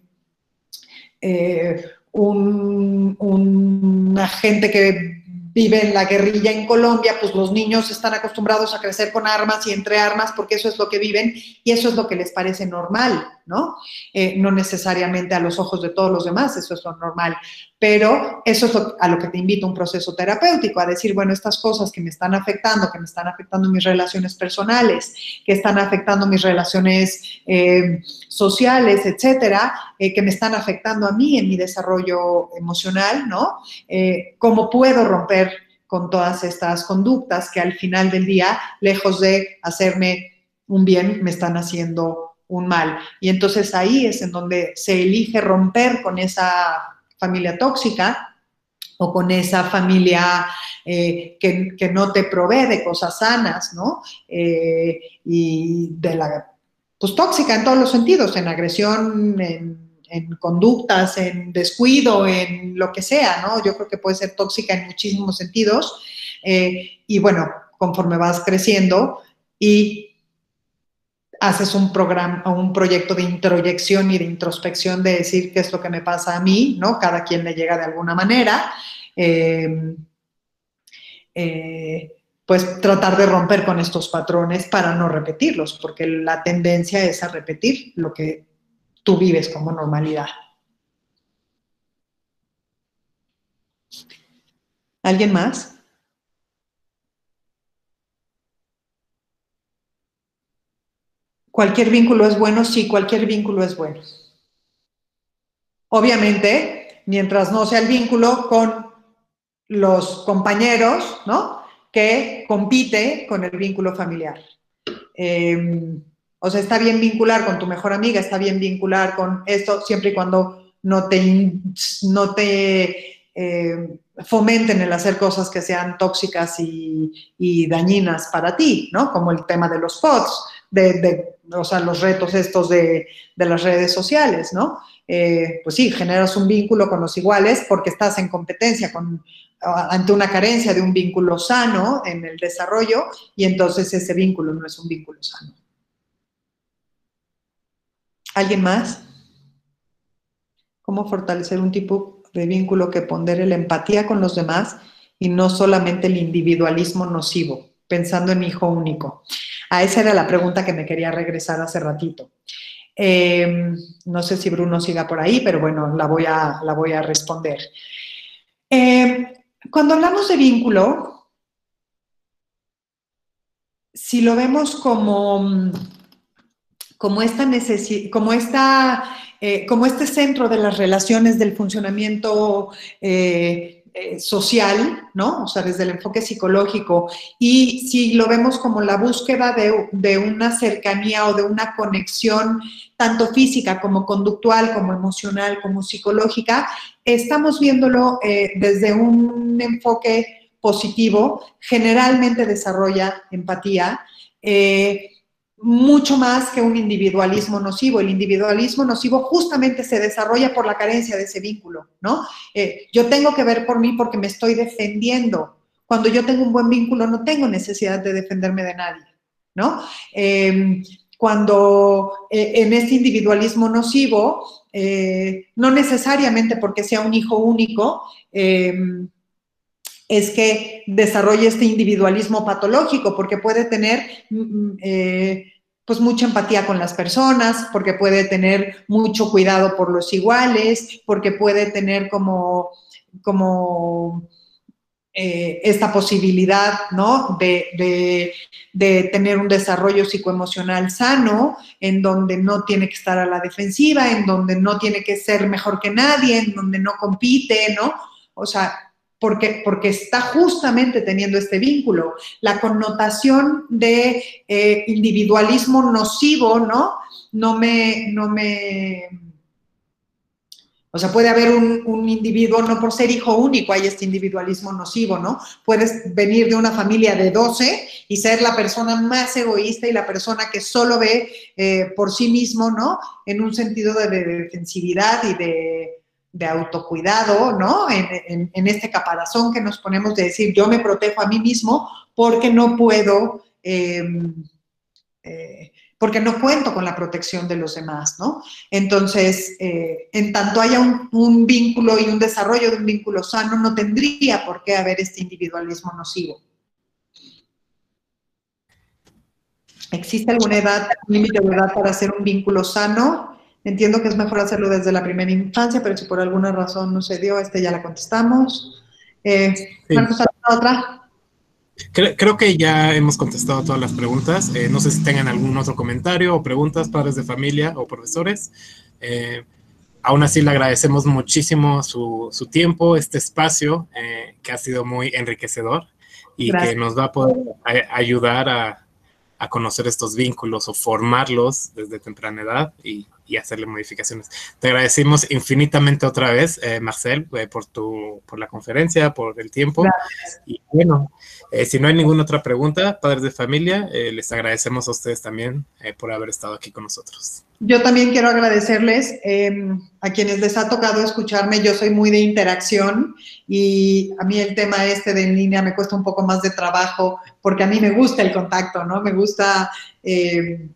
eh, un, una gente que vive en la guerrilla en Colombia, pues los niños están acostumbrados a crecer con armas y entre armas porque eso es lo que viven y eso es lo que les parece normal, ¿no? Eh, no necesariamente a los ojos de todos los demás, eso es lo normal, pero eso es a lo que te invita un proceso terapéutico, a decir, bueno, estas cosas que me están afectando, que me están afectando mis relaciones personales, que están afectando mis relaciones eh, sociales, etcétera, eh, que me están afectando a mí en mi desarrollo emocional, ¿no? ¿Cómo puedo romper con todas estas conductas que al final del día, lejos de hacerme un bien, me están haciendo un mal. Y entonces ahí es en donde se elige romper con esa familia tóxica o con esa familia eh, que, no te provee de cosas sanas, ¿no? Eh, y de la, pues tóxica en todos los sentidos, en agresión, en en conductas, en descuido, en lo que sea, ¿no? Yo creo que puede ser tóxica en muchísimos sentidos. Eh, y bueno, conforme vas creciendo y haces un programa, un proyecto de introyección y de introspección de decir qué es lo que me pasa a mí, ¿no? Cada quien le llega de alguna manera. Eh, eh, pues tratar de romper con estos patrones para no repetirlos, porque la tendencia es a repetir lo que tú vives como normalidad. ¿Alguien más? ¿Cualquier vínculo es bueno? Sí, cualquier vínculo es bueno. Obviamente, mientras no sea el vínculo con los compañeros, ¿no? Que compite con el vínculo familiar. Em, o sea, está bien vincular con tu mejor amiga, está bien vincular con esto, siempre y cuando no te, no te eh, fomenten el hacer cosas que sean tóxicas y, dañinas para ti, ¿no? Como el tema de los pods, de, o sea, los retos estos de, las redes sociales, ¿no? Eh, pues sí, generas un vínculo con los iguales porque estás en competencia con, ante una carencia de un vínculo sano en el desarrollo y entonces ese vínculo no es un vínculo sano. ¿Alguien más? ¿Cómo fortalecer un tipo de vínculo que pondere la empatía con los demás y no solamente el individualismo nocivo, pensando en hijo único? A esa era la pregunta que me quería regresar hace ratito. Em, no sé si Bruno siga por ahí, pero bueno, la voy a, la voy a responder. Em, cuando hablamos de vínculo, si lo vemos como como esta como esta, eh, como este centro de las relaciones del funcionamiento eh, eh, social, ¿no? O sea, desde el enfoque psicológico. Y si lo vemos como la búsqueda de, de una cercanía o de una conexión, tanto física como conductual, como emocional, como psicológica, estamos viéndolo desde un enfoque positivo, generalmente desarrolla empatía mucho más que un individualismo nocivo. El individualismo nocivo justamente se desarrolla por la carencia de ese vínculo, ¿no? Eh, yo tengo que ver por mí porque me estoy defendiendo. Cuando yo tengo un buen vínculo no tengo necesidad de defenderme de nadie, ¿no? Em, cuando eh, en este individualismo nocivo, eh, no necesariamente porque sea un hijo único, em, es que desarrolle este individualismo patológico, porque puede tener mm, mm, eh, pues mucha empatía con las personas, porque puede tener mucho cuidado por los iguales, porque puede tener como, como eh, esta posibilidad, ¿no? De, de, tener un desarrollo psicoemocional sano, en donde no tiene que estar a la defensiva, en donde no tiene que ser mejor que nadie, en donde no compite, ¿no? O sea, porque, porque está justamente teniendo este vínculo. La connotación de eh, individualismo nocivo, ¿no? No me, no me, O sea, puede haber un, individuo, no por ser hijo único, hay este individualismo nocivo, ¿no? Puedes venir de una familia de 12 y ser la persona más egoísta y la persona que solo ve eh, por sí mismo, ¿no? En un sentido de, defensividad y de, autocuidado, ¿no? En, este caparazón que nos ponemos de decir, yo me protejo a mí mismo porque no puedo... Em, eh, porque no cuento con la protección de los demás, ¿no? Entonces, eh, en tanto haya un, vínculo y un desarrollo de un vínculo sano, no tendría por qué haber este individualismo nocivo. ¿Existe alguna edad, límite de edad para hacer un vínculo sano? Entiendo que es mejor hacerlo desde la primera infancia, pero si por alguna razón no se dio, este ya la contestamos. Eh, otra? Creo, que ya hemos contestado todas las preguntas. Eh, no sé si tengan algún otro comentario o preguntas, padres de familia o profesores. Eh, aún así, le agradecemos muchísimo su, tiempo, este espacio, eh, que ha sido muy enriquecedor y que nos va a poder ayudar a, a, conocer estos vínculos o formarlos desde temprana edad y, y hacerle modificaciones. Te agradecemos infinitamente otra vez, Marcel, por, tu, por la conferencia, por el tiempo. Y bueno, eh, si no hay ninguna otra pregunta, padres de familia, eh, les agradecemos a ustedes también eh, por haber estado aquí con nosotros. Yo también quiero agradecerles em, a quienes les ha tocado escucharme. Yo soy muy de interacción y a mí el tema este de en línea me cuesta un poco más de trabajo porque a mí me gusta el contacto, ¿no? Me gusta em,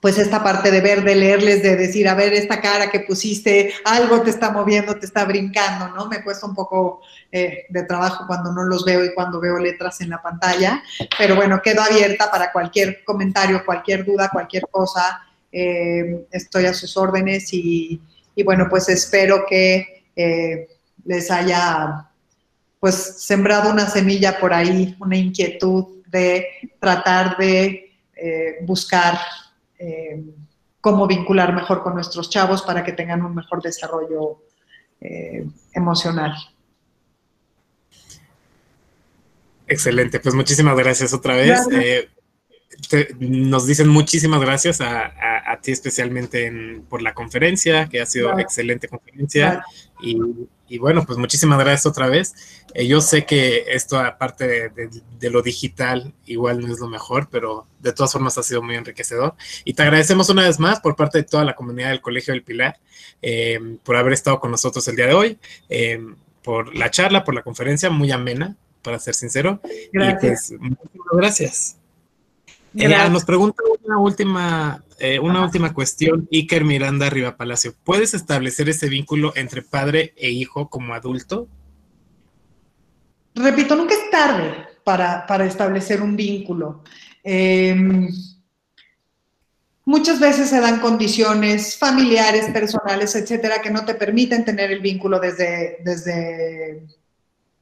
pues esta parte de ver, de leerles, de decir, a ver, esta cara que pusiste, algo te está moviendo, te está brincando, ¿no? Me cuesta un poco eh, de trabajo cuando no los veo y cuando veo letras en la pantalla, pero bueno, quedo abierta para cualquier comentario, cualquier duda, cualquier cosa, eh, estoy a sus órdenes y, bueno, pues espero que eh, les haya pues sembrado una semilla por ahí, una inquietud de tratar de buscar eh, cómo vincular mejor con nuestros chavos para que tengan un mejor desarrollo eh, emocional. Excelente, pues muchísimas gracias otra vez. Eh, nos dicen muchísimas gracias a, ti especialmente por la conferencia, que ha sido excelente conferencia. Y y bueno, pues muchísimas gracias otra vez. Eh, yo sé que esto, aparte de, lo digital, igual no es lo mejor, pero de todas formas ha sido muy enriquecedor. Y te agradecemos una vez más por parte de toda la comunidad del Colegio del Pilar eh, por haber estado con nosotros el día de hoy, eh, por la charla, por la conferencia, muy amena, para ser sincero. Gracias. Y pues, muchísimas gracias. Nos pregunta una última eh, una última cuestión, Iker Miranda Riva Palacio. ¿Puedes establecer ese vínculo entre padre e hijo como adulto? Repito, nunca es tarde para, establecer un vínculo. Em, muchas veces se dan condiciones familiares, personales, etcétera, que no te permiten tener el vínculo desde, desde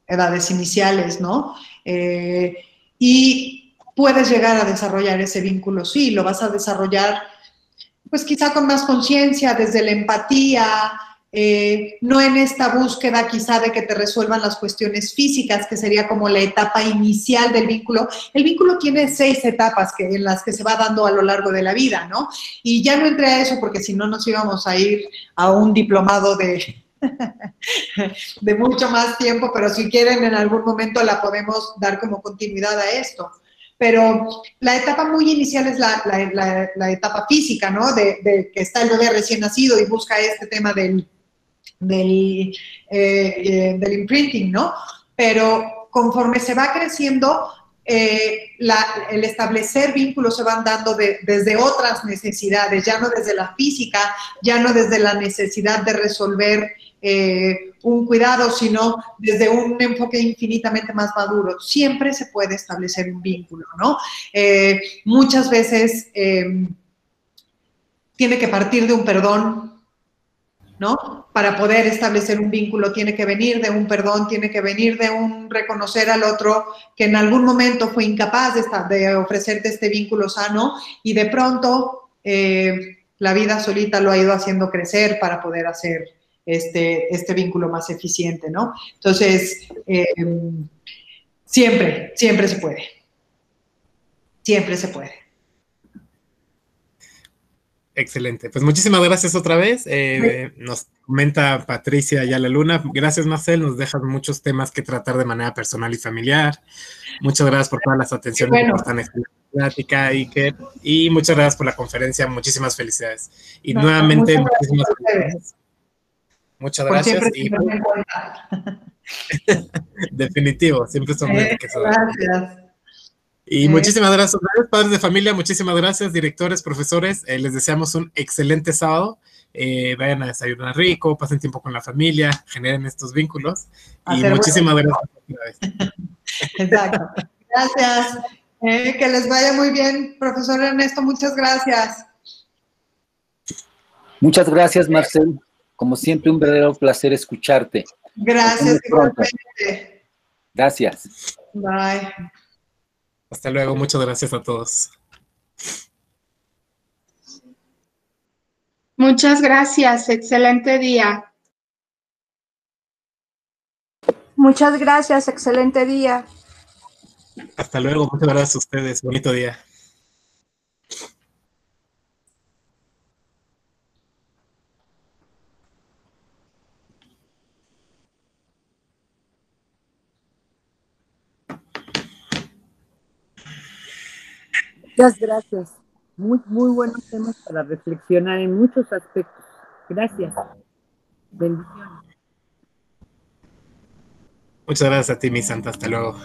edades iniciales, ¿no? Eh, y puedes llegar a desarrollar ese vínculo, sí, lo vas a desarrollar pues quizá con más conciencia, desde la empatía, eh, no en esta búsqueda quizá de que te resuelvan las cuestiones físicas, que sería como la etapa inicial del vínculo. El vínculo tiene seis etapas que, en las que se va dando a lo largo de la vida, ¿no? Y ya no entré a eso porque si no nos íbamos a ir a un diplomado de, de mucho más tiempo, pero si quieren en algún momento la podemos dar como continuidad a esto pero la etapa muy inicial es la, etapa física, ¿no? De, que está el bebé recién nacido y busca este tema del, del, eh, eh, imprinting, ¿no? Pero conforme se va creciendo, eh, el establecer vínculos se van dando desde otras necesidades, ya no desde la física, ya no desde la necesidad de resolver eh, un cuidado, sino desde un enfoque infinitamente más maduro. Siempre se puede establecer un vínculo, ¿no? Eh, muchas veces eh, tiene que partir de un perdón, ¿no? Para poder establecer un vínculo tiene que venir de un perdón, tiene que venir de un reconocer al otro que en algún momento fue incapaz de, de ofrecerte este vínculo sano y de pronto la vida solita lo ha ido haciendo crecer para poder hacer este, este vínculo más eficiente, ¿no? Entonces, eh, siempre, siempre se puede. Siempre se puede. Excelente. Pues muchísimas gracias otra vez. Eh, nos comenta Patricia la Luna. Gracias, Marcel. Nos dejas muchos temas que tratar de manera personal y familiar. Muchas gracias por todas las atenciones bueno. por tan plática, Iker. Y muchas gracias por la conferencia. Muchísimas felicidades. Y nuevamente, muchísimas gracias. Muchas gracias. Y, Definitivo, siempre son muy Gracias. Y muchísimas gracias, padres de familia, muchísimas gracias, directores, profesores. Eh, les deseamos un excelente sábado. Eh, vayan a desayunar rico, pasen tiempo con la familia, generen estos vínculos. y muchísimas gracias. Exacto. Gracias. Eh, que les vaya muy bien, profesor Ernesto, muchas gracias. Muchas gracias, Marcel. Como siempre, un verdadero placer escucharte. Gracias, igualmente. Gracias. Bye. Hasta luego, muchas gracias a todos. Muchas gracias, excelente día. Muchas gracias, excelente día. Hasta luego, muchas gracias a ustedes, bonito día. Muchas gracias. Muy, muy buenos temas para reflexionar en muchos aspectos. Gracias. Bendiciones. Muchas gracias a ti, mi santa. Hasta luego.